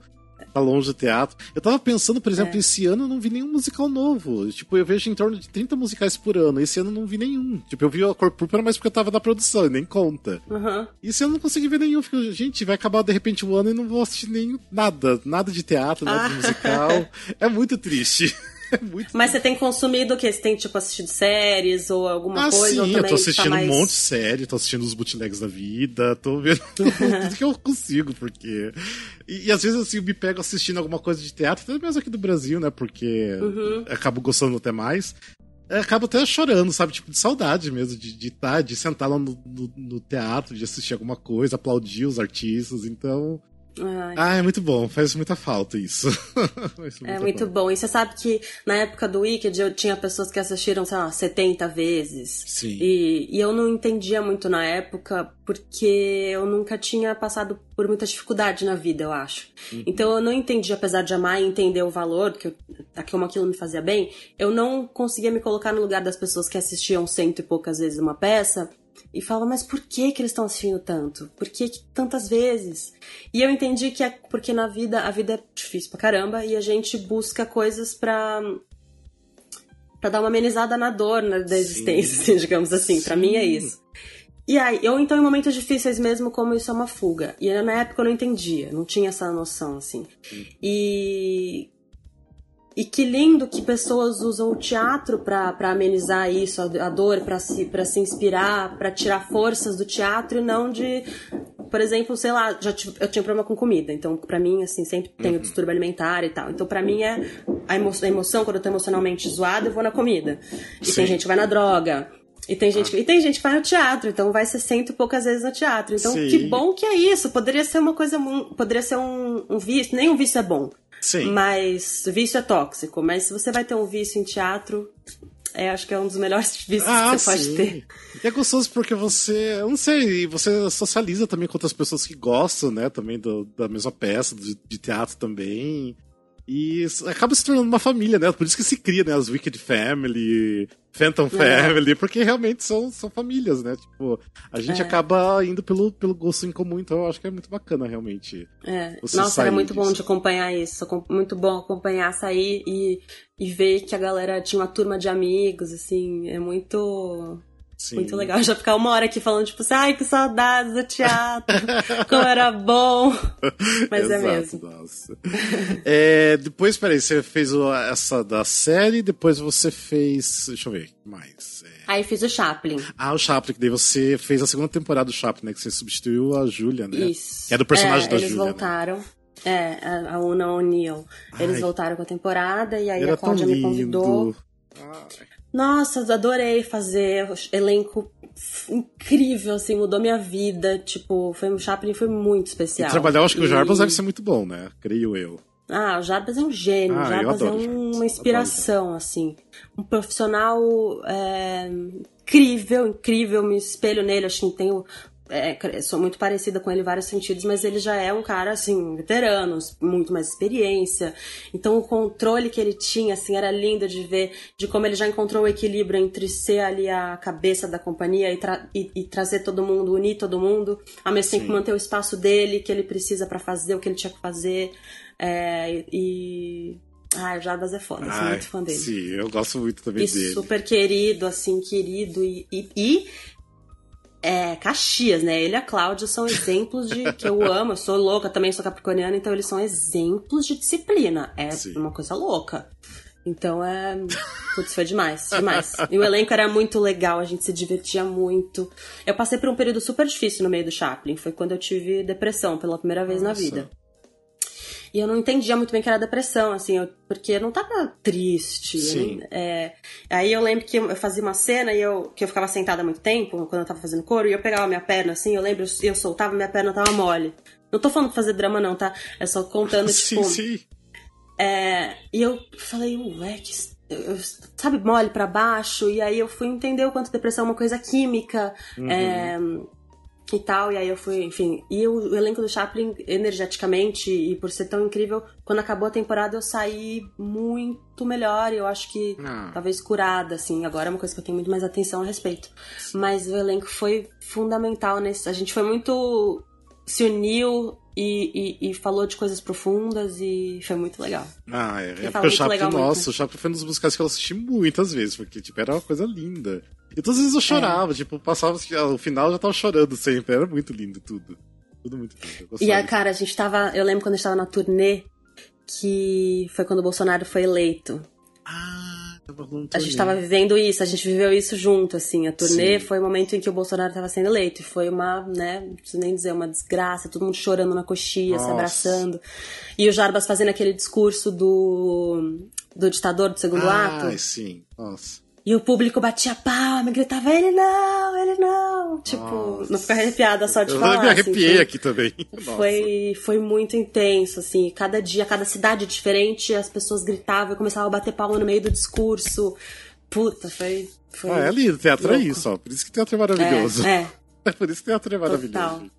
tá longe do teatro. Eu tava pensando, por exemplo, É. esse ano eu não vi nenhum musical novo. Tipo, eu vejo em torno de 30 musicais por ano. Esse ano eu não vi nenhum. Tipo, eu vi a Cor Púrpura, mas porque eu tava na produção, e nem conta. Uhum. E esse ano eu não consegui ver nenhum. Fico, gente, vai acabar de repente o ano e não vou assistir nenhum, nada. Nada de teatro, nada de Ah. musical. É muito triste. Muito Mas você tem consumido o quê? Você tem, tipo, assistido séries ou alguma ah, coisa? sim, eu tô tá assistindo mais... um monte de série, tô assistindo os bootlegs da vida, tô vendo tudo que eu consigo, porque. E, e às vezes assim, eu me pego assistindo alguma coisa de teatro, até mesmo aqui do Brasil, né? Porque Uhum. acabo gostando até mais. Eu acabo até chorando, sabe? Tipo, de saudade mesmo, de, de, tá, de sentar lá no, no, no teatro, de assistir alguma coisa, aplaudir os artistas, então. Ai. Ah, é muito bom, faz muita falta isso. É muito falta. bom. E você sabe que na época do Wicked eu tinha pessoas que assistiram, sei lá, 70 vezes. Sim. E, e eu não entendia muito na época porque eu nunca tinha passado por muita dificuldade na vida, eu acho. Uhum. Então eu não entendi, apesar de amar e entender o valor, que eu, como aquilo me fazia bem, eu não conseguia me colocar no lugar das pessoas que assistiam cento e poucas vezes uma peça e falava, mas por que que eles estão assistindo tanto? Por que, que tantas vezes? E eu entendi que é porque na vida, a vida é difícil pra caramba e a gente busca coisas pra para dar uma amenizada na dor né, da existência, assim, digamos assim. Pra mim é isso. E aí, ou então em momentos difíceis mesmo, como isso é uma fuga. E eu, na época eu não entendia, não tinha essa noção, assim. E. E que lindo que pessoas usam o teatro pra pra amenizar isso, a, dor, pra se, pra se inspirar, pra tirar forças do teatro e não de. Por exemplo, sei lá, já tive- eu tinha problema com comida, então pra mim, assim, sempre tenho distúrbio alimentar e tal. Então pra mim é a, emo a emoção, quando eu tô emocionalmente zoada, eu vou na comida. E Sim. tem gente que vai na droga. E tem, gente, e tem gente que vai no teatro, então vai ser cento e poucas vezes no teatro. Então, Sim. que bom que é isso. Poderia ser uma coisa. Poderia ser um, um vício. Nem um vício é bom. Sim. Mas vício é tóxico. Mas se você vai ter um vício em teatro, é, acho que é um dos melhores vícios Ah, que você pode sim. ter. E é gostoso porque você, eu não sei, você socializa também com outras pessoas que gostam, né, também do- da mesma peça, de, de teatro também. E acaba se tornando uma família, né? Por isso que se cria, né, as Wicked Family, Phantom Family, porque realmente são, são famílias, né? Tipo, a gente É. acaba indo pelo, pelo gosto em comum, então eu acho que é muito bacana, realmente. É. Nossa, era muito bom disso. de acompanhar isso. Muito bom acompanhar, sair e, e ver que a galera tinha uma turma de amigos, assim. É muito. Sim. Muito legal já ficar uma hora aqui falando, tipo, assim, ai, que saudades do teatro, como era bom. Mas é Exato, mesmo. Nossa. É, depois, peraí, você fez essa da série, depois você fez. Deixa eu ver, mais. É, Aí fiz o Chaplin. Ah, o Chaplin, que daí você fez a segunda temporada do Chaplin, né? Que você substituiu a Júlia, né? Isso. Que é do personagem É, da eles Júlia. né? voltaram. É, a, Una O'Neill. Eles voltaram com a temporada e aí a Cláudia me convidou. Ai, Nossa, adorei fazer. Elenco incrível, assim, mudou minha vida. Tipo, foi um Chaplin foi muito E especial. trabalhar, eu acho que o E- Jarbas deve ser muito bom, né? Creio eu. Ah, o Jarbas é um gênio. Ah, o Jarbas é adoro o um- Jarbas. uma inspiração, assim. Um profissional é, incrível, incrível. Me espelho nele. Acho que tem o é, sou muito parecida com ele em vários sentidos, mas ele já é um cara, assim, veterano, muito mais experiência. Então o controle que ele tinha, assim, era lindo de ver, de como ele já encontrou o equilíbrio entre ser ali a cabeça da companhia e, tra e, e trazer todo mundo, unir todo mundo, ao mesmo tempo manter o espaço dele, que ele precisa para fazer o que ele tinha que fazer. É, e ah, o Jarbas é foda, sou muito fã dele. Sim, eu gosto muito também e dele. super querido, assim, querido. E, e, e, é, Caxias, né? Ele e a Cláudia são exemplos de que eu amo. Eu sou louca, também sou capricorniana, então eles são exemplos de disciplina. É Sim. uma coisa louca. Então é. Putz, foi demais, demais. E o elenco era muito legal, a gente se divertia muito. Eu passei por um período super difícil no meio do Chaplin. Foi quando eu tive depressão pela primeira vez Nossa. na vida. E eu não entendia muito bem que era depressão, assim, eu, porque eu não tava triste. Sim. é, aí eu lembro que eu fazia uma cena e eu, que eu ficava sentada há muito tempo, quando eu tava fazendo coro, e eu pegava minha perna, assim, eu lembro, eu soltava, minha perna tava mole. Não tô falando pra fazer drama, não, tá? É só contando, tipo. Sim, sim. É, e eu falei, ué, que. Eu, sabe, mole para baixo, e aí eu fui entender o quanto depressão é uma coisa química. Uhum. É, e tal, e aí eu fui, enfim. E o, o, elenco do Chaplin, energeticamente, e por ser tão incrível, quando acabou a temporada eu saí muito melhor, eu acho que ah. talvez curada, assim. Agora é uma coisa que eu tenho muito mais atenção a respeito. Mas o elenco foi fundamental nesse. A gente foi muito. se uniu e, e, e, falou de coisas profundas e foi muito legal. Ah, é. é porque o Chaplin, nossa, o Chaplin foi um dos musicais que eu assisti muitas vezes, porque, tipo, era uma coisa linda. E todas as vezes eu chorava, é. tipo, passava o final eu já tava chorando sempre. Era muito lindo tudo. Tudo muito lindo. E a cara, a gente tava. Eu lembro quando a gente tava na turnê, que foi quando o Bolsonaro foi eleito. Ah, tava A gente tava vivendo isso, a gente viveu isso junto, assim. A turnê Sim. foi o momento em que o Bolsonaro tava sendo eleito. E foi uma, né, não preciso nem dizer, uma desgraça, todo mundo chorando na coxinha, Nossa. se abraçando. E o Jarbas fazendo aquele discurso do, do ditador do segundo ah, ato. Ah, sim. Nossa. E o público batia palma, gritava, ele não, ele não. Tipo, Nossa. não fica arrepiada só de eu falar. Eu me arrepiei assim, aqui também. Foi, foi muito intenso, assim. Cada dia, cada cidade diferente, as pessoas gritavam e começavam a bater palma no meio do discurso. Puta, foi. foi ah, é lindo, teatro é louco. é isso, ó. Por isso que teatro é maravilhoso. É, é. é por isso que teatro é maravilhoso.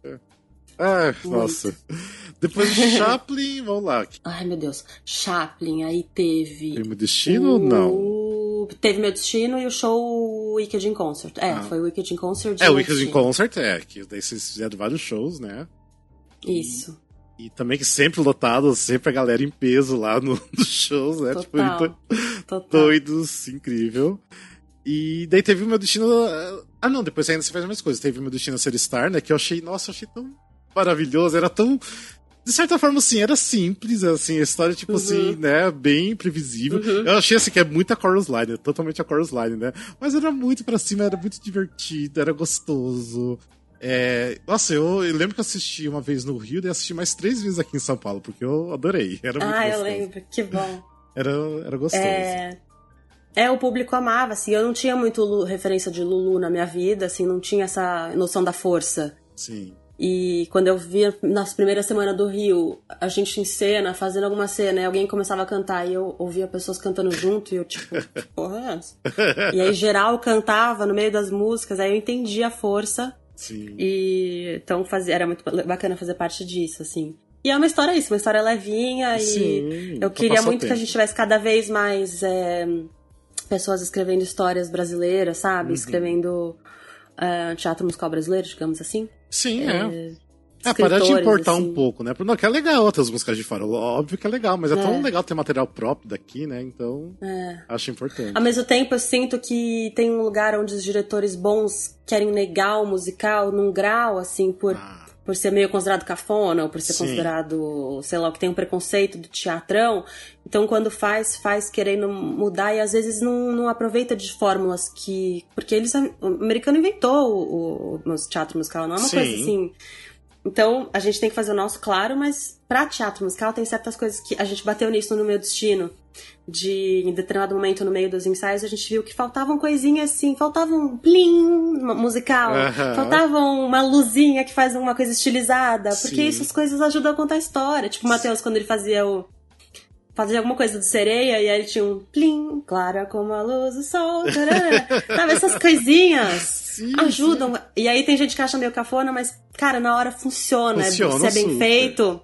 Ah, nossa. Depois de Chaplin, vamos lá. Ai, meu Deus. Chaplin, aí teve. Meu destino ou não? Teve Meu Destino e o show Wicked in Concert. É, ah. foi o Wicked in Concert. É, o Wicked in Concert, é, que daí vocês fizeram vários shows, né? Isso. E, e também que sempre lotado, sempre a galera em peso lá no, nos shows, né? Tipo, Total. Tipo, Total. doidos, incrível. E daí teve o Meu Destino. Ah, não, depois ainda você faz mais coisas. Teve o Meu Destino Ser Star, né? Que eu achei, nossa, eu achei tão maravilhoso, era tão de certa forma, assim, era simples, assim, a história, tipo uhum. assim, né, bem previsível. Uhum. Eu achei, assim, que é muita chorus line, totalmente a chorus line, né? Mas era muito pra cima, era muito divertido, era gostoso. É, nossa, eu, eu, lembro que eu assisti uma vez no Rio e assisti mais três vezes aqui em São Paulo, porque eu adorei. Era muito ah, gostoso. eu lembro, que bom. Era, era gostoso. É... É, o público amava, assim, eu não tinha muito referência de Lulu na minha vida, assim, não tinha essa noção da força. Sim. E quando eu via nas primeiras semanas do Rio, a gente em cena, fazendo alguma cena, e alguém começava a cantar e eu ouvia pessoas cantando junto e eu, tipo, porra é essa? e aí geral cantava no meio das músicas, aí eu entendi a força. Sim. E então fazia, era muito bacana fazer parte disso, assim. E é uma história isso, uma história levinha e Sim, eu queria muito que a gente tivesse cada vez mais é, pessoas escrevendo histórias brasileiras, sabe? Uhum. Escrevendo uh, teatro musical brasileiro, digamos assim. Sim, é. é. É, parar de importar assim. um pouco, né? Porque não, que é legal outras músicas de fora. Óbvio que é legal, mas é, é, tão legal ter material próprio daqui, né? Então, é. acho importante. Ao mesmo tempo, eu sinto que tem um lugar onde os diretores bons querem negar o musical num grau, assim, por, ah. Por ser meio considerado cafona, ou por ser Sim. considerado, sei lá, que tem um preconceito do teatrão. Então, quando faz, faz querendo mudar e às vezes não, não aproveita de fórmulas que. Porque eles. O americano inventou o, o, o teatro musical, não é uma Sim. coisa assim então, a gente tem que fazer o nosso, claro, mas pra teatro musical tem certas coisas que a gente bateu nisso no meu destino. De, em determinado momento no meio dos ensaios, a gente viu que faltavam coisinhas assim, faltava um plim musical, uhum. faltava uma luzinha que faz uma coisa estilizada, porque Sim. essas coisas ajudam a contar a história. Tipo o Matheus, quando ele fazia o. Fazia alguma coisa do sereia e aí tinha um plim, clara como a luz do sol. Sabe, essas coisinhas sim, ajudam. Sim. E aí tem gente que acha meio cafona, mas, cara, na hora funciona. funciona se é bem super. feito,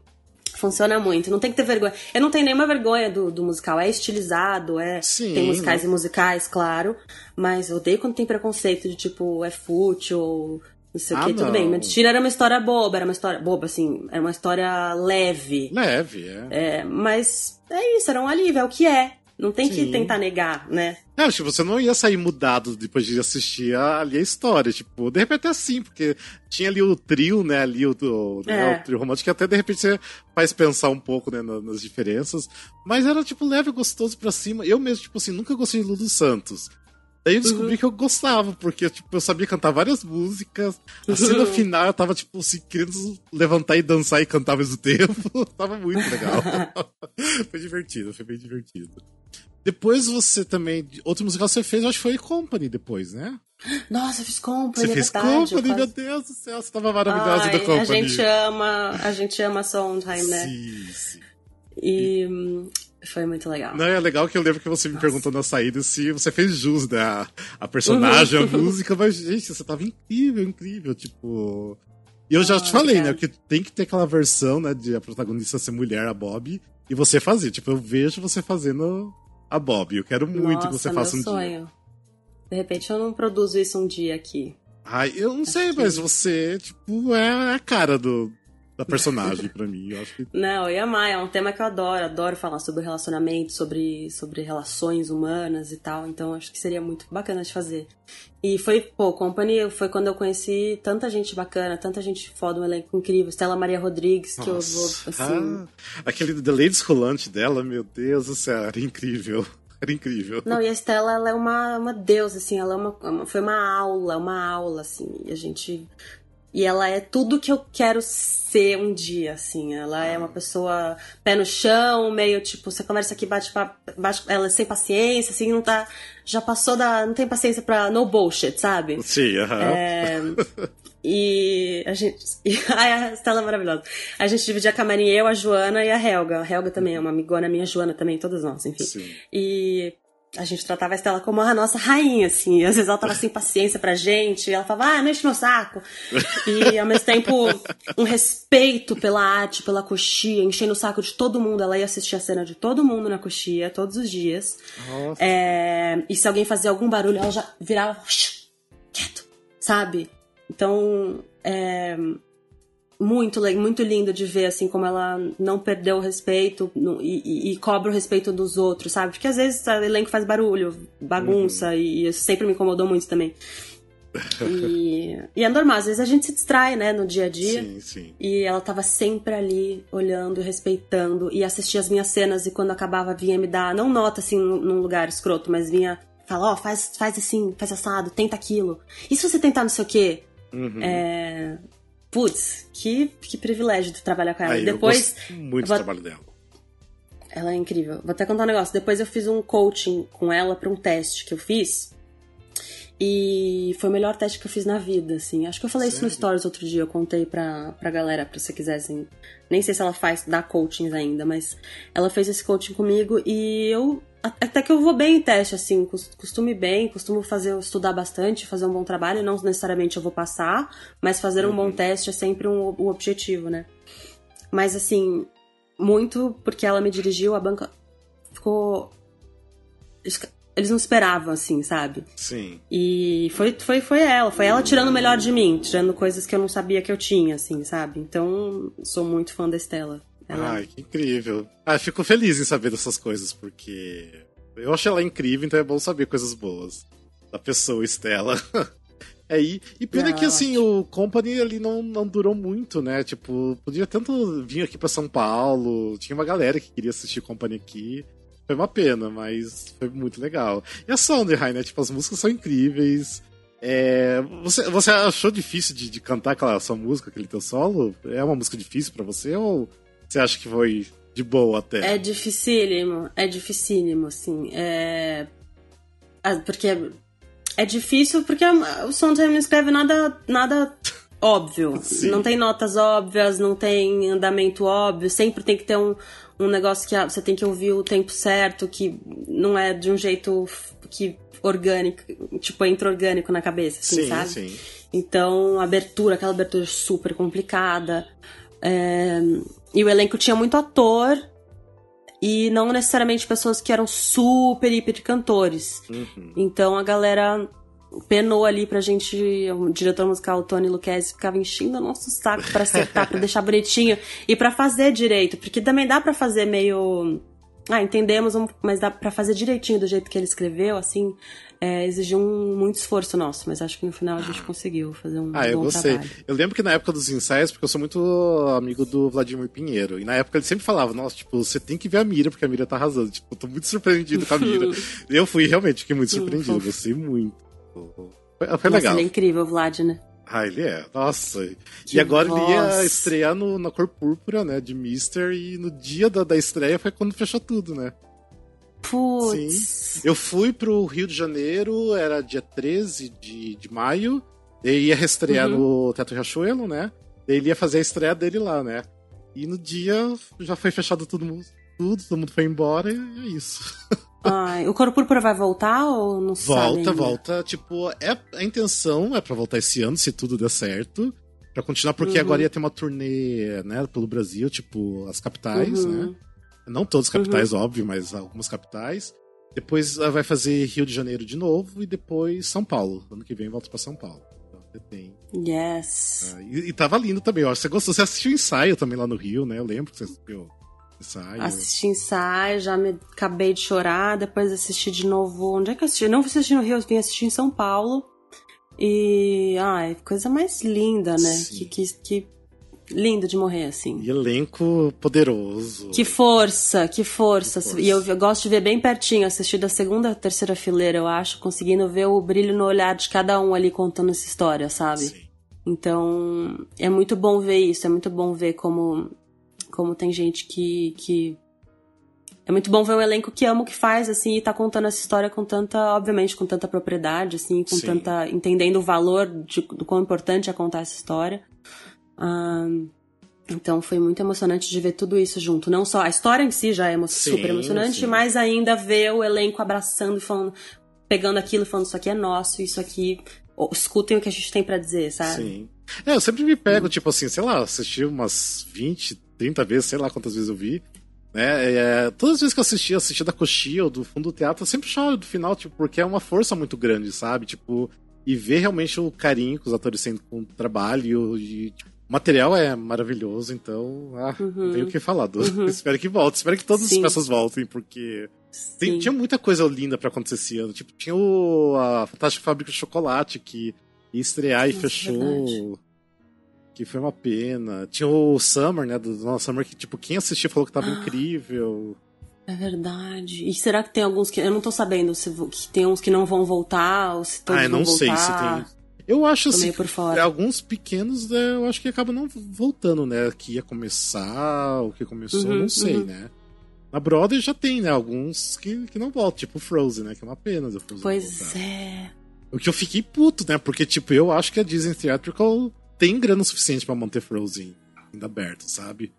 funciona muito. Não tem que ter vergonha. Eu não tenho nenhuma vergonha do, do musical. É estilizado, é. Sim, tem musicais né? e musicais, claro. Mas eu odeio quando tem preconceito de tipo, é fútil ou não sei ah, o que, tudo bem. Mentira era uma história boba, era uma história. Boba, assim, era uma história leve. Leve, é. é mas é isso, era um alívio, é o que é. Não tem Sim. que tentar negar, né? É, acho que você não ia sair mudado depois de assistir a, ali a história. Tipo, de repente é assim, porque tinha ali o trio, né? Ali o, o, né, é. né, o trio romântico, que até de repente você faz pensar um pouco, né, nas diferenças. Mas era, tipo, leve, gostoso pra cima. Eu mesmo, tipo assim, nunca gostei de Lulu Santos. Daí eu descobri uhum. que eu gostava, porque tipo, eu sabia cantar várias músicas. Assim no final eu tava, tipo, assim, querendo levantar e dançar e cantar ao mesmo tempo. tava muito legal. foi divertido, foi bem divertido. Depois você também. Outro musical que você fez, eu acho que foi Company depois, né? Nossa, eu fiz Company. Você é fez verdade, Company, meu Deus do céu, você tava maravilhosa da Company. A gente ama, a gente ama Sondheim, né? Sim, sim. E, hum, foi muito legal. Não, é legal que eu lembro que você me Nossa. perguntou na saída se você fez jus, né? A, personagem, a música, mas, gente, você tava incrível, incrível, tipo. E eu já te falei, né? Que tem que ter aquela versão, né? De a protagonista ser mulher, a Bob, e você fazer. Tipo, eu vejo você fazendo a Bob. Eu quero muito Nossa, que você faça um sonho. dia. De repente eu não produzo isso um dia aqui. Ai, eu não Acho sei, que... mas você, tipo, é a cara do, da personagem para mim. Eu acho que... Não, eu ia amar, é um tema que eu adoro. Adoro falar sobre relacionamento, sobre, sobre relações humanas e tal. Então acho que seria muito bacana de fazer. E foi, pô, Company foi quando eu conheci tanta gente bacana, tanta gente foda, um elenco incrível. Stella Maria Rodrigues, que Nossa. eu vou, assim... Ah, aquele The Ladies Rolante dela, meu Deus do céu, era incrível. Era incrível. Não, e a Stella, ela é uma, uma deusa, assim, ela é uma, foi uma aula, uma aula, assim, e a gente e ela é tudo que eu quero ser um dia, assim. Ela é uma pessoa pé no chão, meio tipo, você conversa aqui, bate, bate ela é sem paciência, assim, não tá. Já passou da. Não tem paciência pra no bullshit, sabe? Sim, aham. Uh -huh. é, e a gente. Ai, a Estela é maravilhosa. A gente dividia a camarim, eu, a Joana e a Helga. A Helga também é uma amigona minha, a Joana também, todas nós, enfim. Sim. E a gente tratava a Estela como a nossa rainha, assim. E às vezes ela tava sem paciência pra gente, e ela falava, ah, não enche meu saco. E ao mesmo tempo, um respeito pela arte, pela coxia, enchendo o saco de todo mundo. Ela ia assistir a cena de todo mundo na coxia, todos os dias. É... E se alguém fazia algum barulho, ela já virava, quieto, sabe? Então, é muito, muito lindo de ver, assim, como ela não perdeu o respeito no, e, e, cobra o respeito dos outros, sabe? Porque às vezes o elenco faz barulho, bagunça, uhum. e isso sempre me incomodou muito também. E, e, é normal, às vezes a gente se distrai, né, no dia a dia. Sim, sim. E ela tava sempre ali, olhando, respeitando, e assistia as minhas cenas, e quando acabava vinha me dar, não nota assim num lugar escroto, mas vinha falar, ó, oh, faz, faz assim, faz assado, tenta aquilo. E se você tentar não sei o quê? Uhum. É, Putz, que, que privilégio de trabalhar com ela. Aí, Depois. Eu muito vou... do trabalho dela. Ela é incrível. Vou até contar um negócio. Depois eu fiz um coaching com ela para um teste que eu fiz. E foi o melhor teste que eu fiz na vida, assim. Acho que eu falei Sério? isso no Stories outro dia, eu contei pra, pra galera, pra você quisessem. Nem sei se ela faz, dá coachings ainda, mas ela fez esse coaching comigo e eu até que eu vou bem em teste, assim, costume bem, costumo fazer, estudar bastante, fazer um bom trabalho, não necessariamente eu vou passar, mas fazer um uhum. bom teste é sempre um, um objetivo, né? Mas assim, muito porque ela me dirigiu, a banca ficou. Eles não esperavam, assim, sabe? Sim. E foi, foi, foi ela, foi ela tirando o melhor de mim, tirando coisas que eu não sabia que eu tinha, assim, sabe? Então, sou muito fã da Estela. Ela... Ai, que incrível. Ah, fico feliz em saber dessas coisas, porque eu acho ela incrível, então é bom saber coisas boas da pessoa, Estela. é, e, e pena não, que, assim, o Company ali não, não durou muito, né? Tipo, podia tanto vir aqui pra São Paulo, tinha uma galera que queria assistir Company aqui. Foi uma pena, mas foi muito legal. E a Sondheim, né? Tipo, as músicas são incríveis. É, você, você achou difícil de, de cantar aquela sua música, aquele teu solo? É uma música difícil para você ou você acha que foi de boa até? É dificílimo, é dificílimo, assim. É... Porque é difícil porque o Sondheim não escreve nada, nada óbvio. Sim. Não tem notas óbvias, não tem andamento óbvio, sempre tem que ter um, um negócio que você tem que ouvir o tempo certo, que não é de um jeito que orgânico, tipo, entra orgânico na cabeça, assim, sim, sabe? sim. Então, abertura, aquela abertura super complicada. É, e o elenco tinha muito ator e não necessariamente pessoas que eram super, hiper cantores. Uhum. Então a galera penou ali pra gente, o diretor musical o Tony Lucchesi ficava enchendo o nosso saco pra acertar, pra deixar bonitinho e pra fazer direito, porque também dá pra fazer meio ah, entendemos, mas dá pra fazer direitinho do jeito que ele escreveu, assim, é, exigiu um, muito esforço nosso, mas acho que no final a gente conseguiu fazer um Ah, eu bom gostei. trabalho. Eu lembro que na época dos ensaios, porque eu sou muito amigo do Vladimir Pinheiro, e na época ele sempre falava, nossa, tipo, você tem que ver a Mira, porque a Mira tá arrasando. Tipo, eu tô muito surpreendido com a Mira. eu fui, realmente, fiquei muito surpreendido, gostei muito. Foi, foi Nossa, legal. ele é incrível, o Vlad, né? Ah, ele é. Nossa. Que e agora ele ia voz. estrear no, na cor púrpura, né? De Mister, e no dia da, da estreia foi quando fechou tudo, né? Putz. Eu fui pro Rio de Janeiro, era dia 13 de, de maio. Ele ia reestrear Uhum. no Teatro Riachuelo, né? Ele ia fazer a estreia dele lá, né? E no dia já foi fechado todo mundo, tudo, todo mundo foi embora e é isso. Ai, o Coro Púrpura vai voltar ou não sabe Volta, volta. Tipo, é, a intenção é pra voltar esse ano, se tudo der certo. Pra continuar, porque Uhum. agora ia ter uma turnê, né, pelo Brasil, tipo, as capitais, Uhum. né? Não todas as capitais, óbvio, mas algumas capitais. Depois ah, vai fazer Rio de Janeiro de novo e depois São Paulo. Ano que vem volta pra São Paulo. Então, você tem. Yes. ah, e, e tava lindo também, ó. Você gostou? Você assistiu o ensaio também lá no Rio, né? Eu lembro que você assistiu o ensaio. Assisti ensaio, já me acabei de chorar, depois assisti de novo. Onde é que eu assisti? Eu não assisti no Rio, eu vim assistir em São Paulo. E. Ai, coisa mais linda, né? Sim. Que, que, que lindo de morrer, assim. E elenco poderoso. Que força, que força. Que força. E eu, eu gosto de ver bem pertinho, assistir da segunda, terceira fileira, eu acho, conseguindo ver o brilho no olhar de cada um ali contando essa história, sabe? Sim. Então, é muito bom ver isso, é muito bom ver como, como tem gente que, que. É muito bom ver um elenco que ama o que faz, assim, e tá contando essa história com tanta, obviamente, com tanta propriedade, assim, com Sim. tanta. entendendo o valor de, do quão importante é contar essa história. Ah, então foi muito emocionante de ver tudo isso junto. Não só a história em si já é emo- Sim, super emocionante, sim. mas ainda ver o elenco abraçando e falando, pegando aquilo e falando, isso aqui é nosso, isso aqui. escutem o que a gente tem pra dizer, sabe? Sim. É, eu sempre me pego, tipo assim, sei lá, assisti umas 20, 30 vezes, sei lá quantas vezes eu vi. Né? É, todas as vezes que eu assisti, assisti da coxia ou do fundo do teatro, eu sempre choro do final, tipo, porque é uma força muito grande, sabe? Tipo, e ver realmente o carinho que os atores têm com o trabalho e tipo, material é maravilhoso, então, ah, não tenho o que falar. Do... espero que volte, espero que todas Uhum. Sim. as peças voltem, porque tem- tinha muita coisa linda pra acontecer esse ano. Tipo, tinha o, a Fantástica Fábrica de Chocolate que ia estrear e fechou. verdade. Que foi uma pena. Tinha o Summer, né? Do nosso Summer, que, tipo, quem assistiu falou que tava Ah. incrível. É verdade. E será que tem alguns que. Eu não tô sabendo se que tem uns que não vão voltar, ou se todos ah, eu vão não voltar. sei se tem. Eu acho assim. por fora. Alguns pequenos, né, eu acho que acabam não voltando, né? Que ia começar, o que começou, Uhum, não sei, uhum. né? Na Broadway já tem, né? Alguns que, que não voltam, tipo Frozen, né? Que é uma pena do Frozen Pois é. O que eu fiquei puto, né? Porque, tipo, eu acho que a Disney Theatrical tem grana suficiente pra manter Frozen ainda aberto, sabe?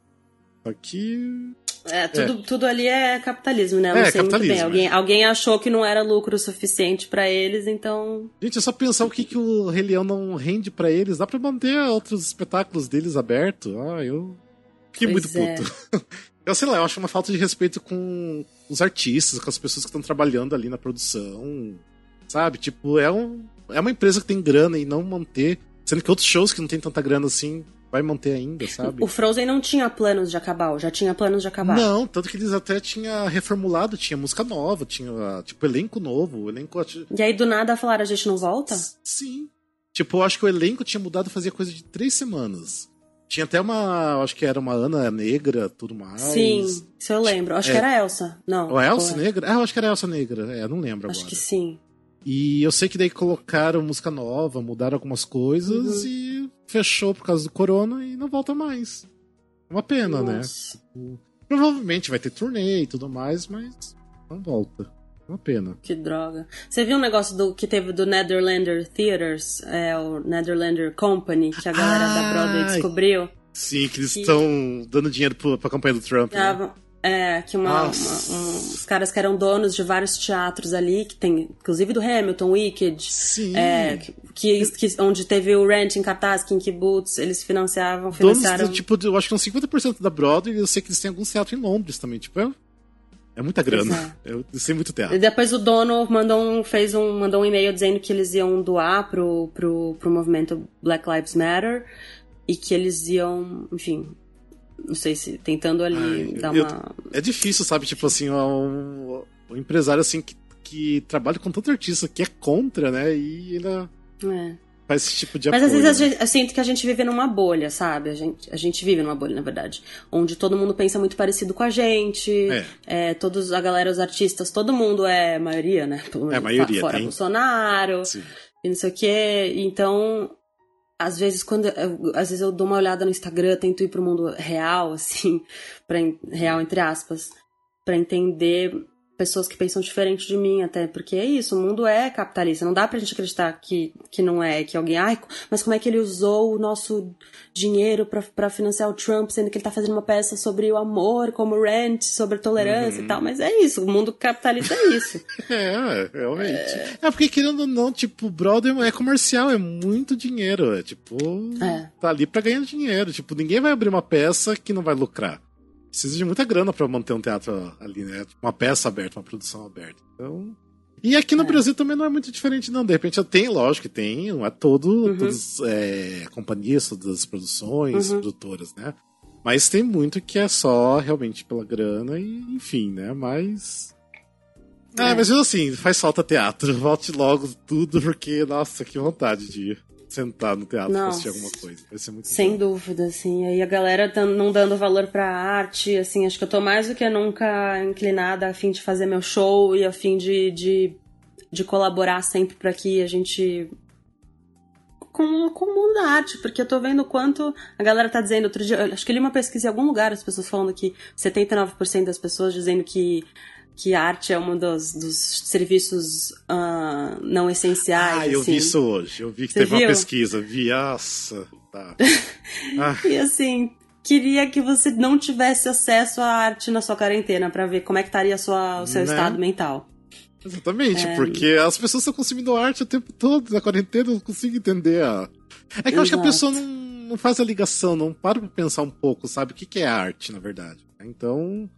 Só que. É, tudo, tudo ali é capitalismo, né? Eu É, sei muito bem. capitalismo, Alguém, é. alguém achou que não era lucro suficiente pra eles, então. Gente, é só pensar o que, que o Rei Leão não rende pra eles. Dá pra manter outros espetáculos deles abertos. Ah, eu. Fiquei Pois muito é. puto. eu sei lá, eu acho uma falta de respeito com os artistas, com as pessoas que estão trabalhando ali na produção. Sabe? Tipo, é, um, é uma empresa que tem grana e não manter. Sendo que outros shows que não tem tanta grana assim, vai manter ainda, sabe? O Frozen não tinha planos de acabar, já tinha planos de acabar. Não, tanto que eles até tinham reformulado, tinha música nova, tinha, tipo, elenco novo, elenco... E aí do nada falaram, a gente não volta? Sim. Tipo, eu acho que o elenco tinha mudado fazia coisa de três semanas. Tinha até uma, acho que era uma Ana negra, tudo mais. Sim, isso eu lembro. Acho É. que era a Elsa. Não. Ou a Elsa é? negra? Ah, eu acho que era a Elsa negra, é, não lembro Acho agora. que sim. E eu sei que daí colocaram música nova, mudaram algumas coisas Uhum. e fechou por causa do corona e não volta mais. Uma pena, né? Nossa. Provavelmente vai ter turnê e tudo mais, mas não volta. Uma pena. Que droga. Você viu um negócio do que teve do Netherlander Theaters, é, o Netherlander Company, que a galera da Broadway descobriu? Sim, que eles estão dando dinheiro pro, pra campanha do Trump. né? Estavam É, que uma, uma, um, os caras que eram donos de vários teatros ali, que tem, inclusive do Hamilton, Wicked, Sim. É, que, que, onde teve o Rent em cartaz, Kinky Boots, eles financiavam, financiaram... Donos, tipo, eu acho que uns 50% da Broadway, eu sei que eles têm alguns teatros em Londres também, tipo, é, é muita grana. É. Eu sei muito teatro. E depois o dono mandou um, fez um, mandou um e-mail dizendo que eles iam doar pro, pro, pro movimento Black Lives Matter e que eles iam, enfim, não sei se tentando ali Ai, dar eu, uma. É difícil, sabe? Tipo assim, um, um empresário assim que, que trabalha com tanto artista que é contra, né? E ainda. É. Faz esse tipo de Mas apoio, às vezes né? eu sinto que a gente vive numa bolha, sabe? A gente, a gente vive numa bolha, na verdade. Onde todo mundo pensa muito parecido com a gente. É. é todos, a galera, os artistas, todo mundo é maioria, né? Pelo menos, é, a maioria. Fora tem... Bolsonaro. Sim. E não sei o quê. Então, às vezes quando eu, às vezes eu dou uma olhada no Instagram, tento ir pro mundo real assim, para real entre aspas, para entender pessoas que pensam diferente de mim até, porque é isso, o mundo é capitalista, não dá pra gente acreditar que, que não é, que alguém, ai, mas como é que ele usou o nosso dinheiro para financiar o Trump, sendo que ele tá fazendo uma peça sobre o amor, como Rent, sobre tolerância uhum. e tal, mas é isso, o mundo capitalista é isso. é, realmente. É... é... porque querendo ou não, tipo, brother é comercial, é muito dinheiro, é tipo, é. tá ali pra ganhar dinheiro, tipo, ninguém vai abrir uma peça que não vai lucrar precisa de muita grana para manter um teatro ali, né? Uma peça aberta, uma produção aberta. Então. E aqui no é. Brasil também não é muito diferente, não. De repente tem, lógico que tem, não é todo, uhum. todas é, companhias, todas as produções, uhum. produtoras, né? Mas tem muito que é só realmente pela grana e, enfim, né? Mas. Ah, é. mas assim, faz falta teatro. Volte logo tudo, porque, nossa, que vontade de ir sentar no teatro Nossa, pra assistir alguma coisa. Vai ser muito Sem dúvida, assim. Aí a galera tá não dando valor pra arte, assim, acho que eu tô mais do que nunca inclinada a fim de fazer meu show e a fim de, de, de colaborar sempre para que a gente com, com o mundo da arte, porque eu tô vendo o quanto a galera tá dizendo. Outro dia, acho que eu li uma pesquisa em algum lugar, as pessoas falando que 79% das pessoas dizendo que que arte é um dos, dos serviços uh, não essenciais. Ah, eu assim. vi isso hoje. Eu vi que Você teve viu? uma pesquisa. Vi, nossa. Tá. ah. E assim, queria que você não tivesse acesso à arte na sua quarentena para ver como é que estaria sua, o seu né? estado mental. Exatamente, é... porque as pessoas estão consumindo arte o tempo todo na quarentena, eu não consigo entender a. É que eu acho que a pessoa não, não faz a ligação, não para pra pensar um pouco, sabe? O que, que é arte, na verdade. Então.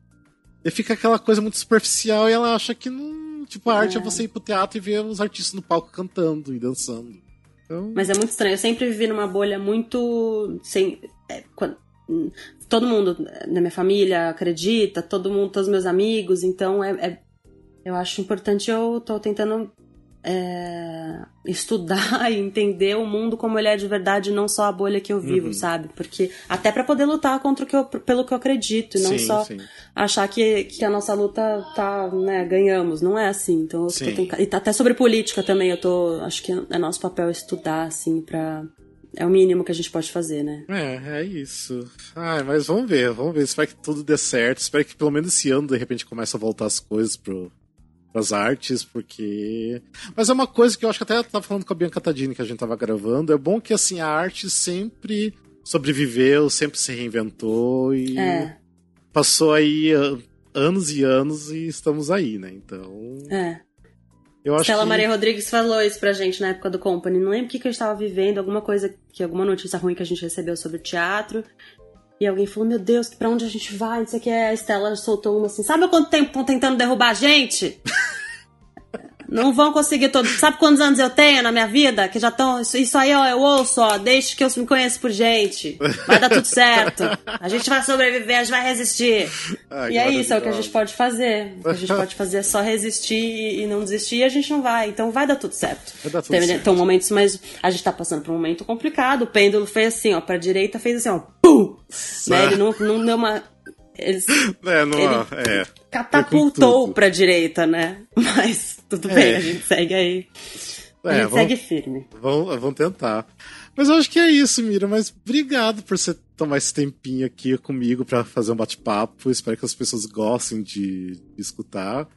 E fica aquela coisa muito superficial e ela acha que não. Tipo, a arte é, é você ir pro teatro e ver os artistas no palco cantando e dançando. Então... Mas é muito estranho. Eu sempre vivi numa bolha muito. Sem, é, quando, todo mundo na minha família acredita, todo mundo, todos meus amigos, então é, é eu acho importante eu tô tentando é, estudar e entender o mundo como ele é de verdade, não só a bolha que eu vivo, uhum. sabe? Porque até para poder lutar contra o que eu, pelo que eu acredito, e não sim, só sim. achar que, que a nossa luta tá, né, ganhamos, não é assim. Então eu tô tentando, e tá até sobre política também, eu tô, acho que é nosso papel estudar assim para é o mínimo que a gente pode fazer, né? É, é isso. Ai, mas vamos ver, vamos ver. Espero que tudo dê certo. Espero que pelo menos esse ano, de repente, comece a voltar as coisas pro, das artes, porque. Mas é uma coisa que eu acho que até eu tava falando com a Bianca Tadini que a gente tava gravando. É bom que assim, a arte sempre sobreviveu, sempre se reinventou e é. passou aí anos e anos e estamos aí, né? Então. É. Eu acho Stella que... Maria Rodrigues falou isso pra gente na época do Company. Não lembro o que, que eu estava vivendo, alguma coisa, que alguma notícia ruim que a gente recebeu sobre teatro. E alguém falou, meu Deus, pra onde a gente vai? Não sei o que. A Estela soltou uma assim, sabe quanto tempo estão tentando derrubar a gente? Não vão conseguir todos. Sabe quantos anos eu tenho na minha vida? Que já estão. Isso aí, ó, eu ouço, ó. Desde que eu me conheço por gente. Vai dar tudo certo. A gente vai sobreviver, a gente vai resistir. Ai, e é isso, é o que a gente pode fazer. O que a gente pode fazer é só resistir e não desistir e a gente não vai. Então vai dar tudo certo. Vai dar tudo Tem, certo. Então, momentos, mas a gente tá passando por um momento complicado. O pêndulo fez assim, ó, pra direita fez assim, ó. Pum! Né? Ele não, não deu uma. Eles, é, não, ele é, catapultou pra direita, né? Mas tudo bem, é. a gente segue aí. É, a gente vamos, segue firme. Vamos, vamos tentar. Mas eu acho que é isso, Mira. Mas obrigado por você tomar esse tempinho aqui comigo para fazer um bate-papo. Espero que as pessoas gostem de, de, escutar.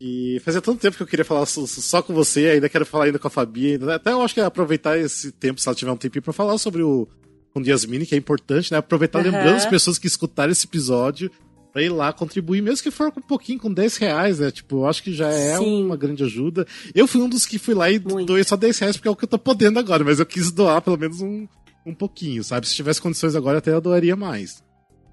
E fazia tanto tempo que eu queria falar só, só, com você, ainda quero falar ainda com a Fabi. Ainda, até eu acho que é aproveitar esse tempo, se ela tiver um tempinho, pra falar sobre o com Yasmini, que é importante, né? Aproveitar uhum. lembrando as pessoas que escutaram esse episódio pra ir lá contribuir, mesmo que for com um pouquinho, com 10 reais, né? Tipo, eu acho que já é Sim. uma grande ajuda. Eu fui um dos que fui lá e Muito. doei só 10 reais, porque é o que eu tô podendo agora, mas eu quis doar pelo menos um, um pouquinho, sabe? Se tivesse condições agora, até eu doaria mais.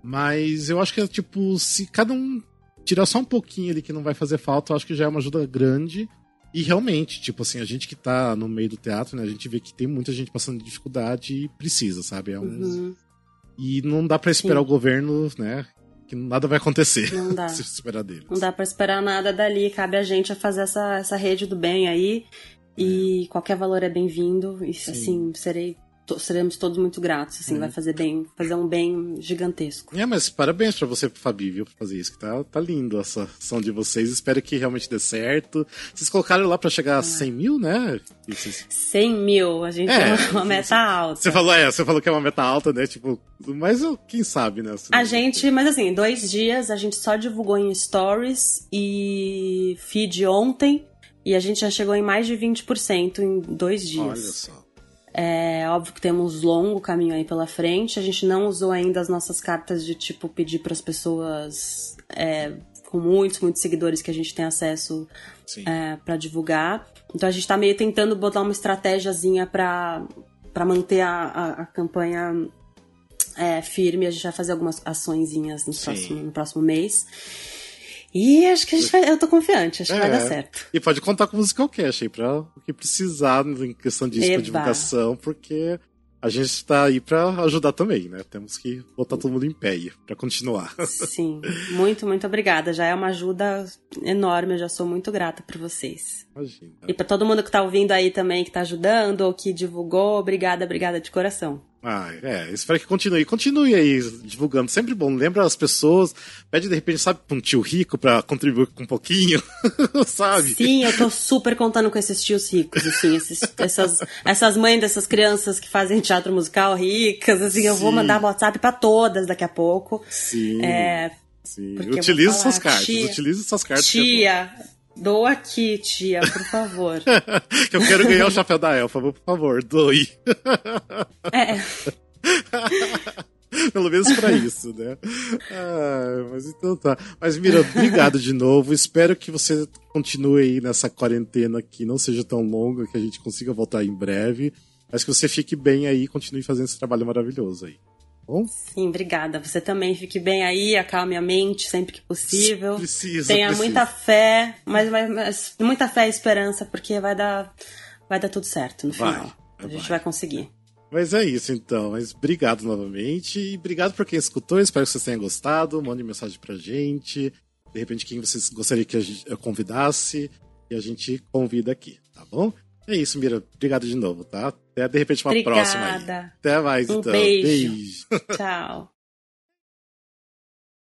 Mas eu acho que é tipo, se cada um tirar só um pouquinho ali que não vai fazer falta, eu acho que já é uma ajuda grande. E realmente, tipo assim, a gente que tá no meio do teatro, né, a gente vê que tem muita gente passando dificuldade e precisa, sabe? É um... Uhum. E não dá para esperar Sim. o governo, né? Que nada vai acontecer. Não dá. se esperar. Não dá para esperar nada dali. Cabe a gente a fazer essa, essa rede do bem aí. E é. qualquer valor é bem-vindo. E assim, serei seremos todos muito gratos, assim, vai fazer bem, fazer um bem gigantesco. É, mas parabéns para você, Fabi, viu, por fazer isso, que tá, tá lindo essa ação de vocês, espero que realmente dê certo. Vocês colocaram lá para chegar a 100 mil, né? Vocês... 100 mil, a gente é, tem uma meta alta. Você falou, é, você falou que é uma meta alta, né, tipo, mas quem sabe, né? Assim, a gente, mas assim, dois dias, a gente só divulgou em stories e feed ontem, e a gente já chegou em mais de 20% em dois dias. Olha só. É óbvio que temos longo caminho aí pela frente. A gente não usou ainda as nossas cartas de tipo pedir para as pessoas é, com muitos, muitos seguidores que a gente tem acesso é, para divulgar. Então a gente está meio tentando botar uma estratégiazinha para manter a, a, a campanha é, firme. A gente vai fazer algumas açõezinhas no próximo, no próximo mês. E acho que a gente vai. Eu tô confiante, acho é, que vai dar é. certo. E pode contar com o Musical Cash aí pra o que precisar em questão disso, Eba. pra divulgação, porque a gente está aí para ajudar também, né? Temos que botar todo mundo em pé para continuar. Sim, muito, muito obrigada. Já é uma ajuda enorme, eu já sou muito grata por vocês. Imagina. E para todo mundo que tá ouvindo aí também, que tá ajudando ou que divulgou, obrigada, obrigada de coração. Ah, é, espero que continue. Continue aí divulgando, sempre bom. Lembra as pessoas, pede de repente, sabe, pra um tio rico pra contribuir com um pouquinho, sabe? Sim, eu tô super contando com esses tios ricos, assim, esses, essas, essas mães dessas crianças que fazem teatro musical ricas, assim, Sim. eu vou mandar WhatsApp pra todas daqui a pouco. Sim. É, Sim. Utilize suas cartas, tia, utilize suas cartas. Tia, Doa aqui, tia, por favor. eu quero ganhar o chapéu da elfa, por favor, doe. é. Pelo menos para isso, né? Ah, mas então tá. Mas Mira, obrigado de novo. Espero que você continue aí nessa quarentena que não seja tão longa, que a gente consiga voltar em breve. Mas que você fique bem aí e continue fazendo esse trabalho maravilhoso aí. Bom? Sim, obrigada. Você também fique bem aí, acalme a mente sempre que possível. Precisa. Tenha precisa. muita fé, mas, mas, muita fé e esperança, porque vai dar, vai dar tudo certo no final. Vai, a gente vai conseguir. Mas é isso então. Mas obrigado novamente. E obrigado por quem escutou. Espero que vocês tenham gostado. Mande mensagem pra gente. De repente, quem vocês gostariam que eu convidasse. E a gente convida aqui, tá bom? É isso, Mira. Obrigado de novo, tá? Até de repente uma Obrigada. próxima aí. Até mais, um então. Beijo. beijo. Tchau.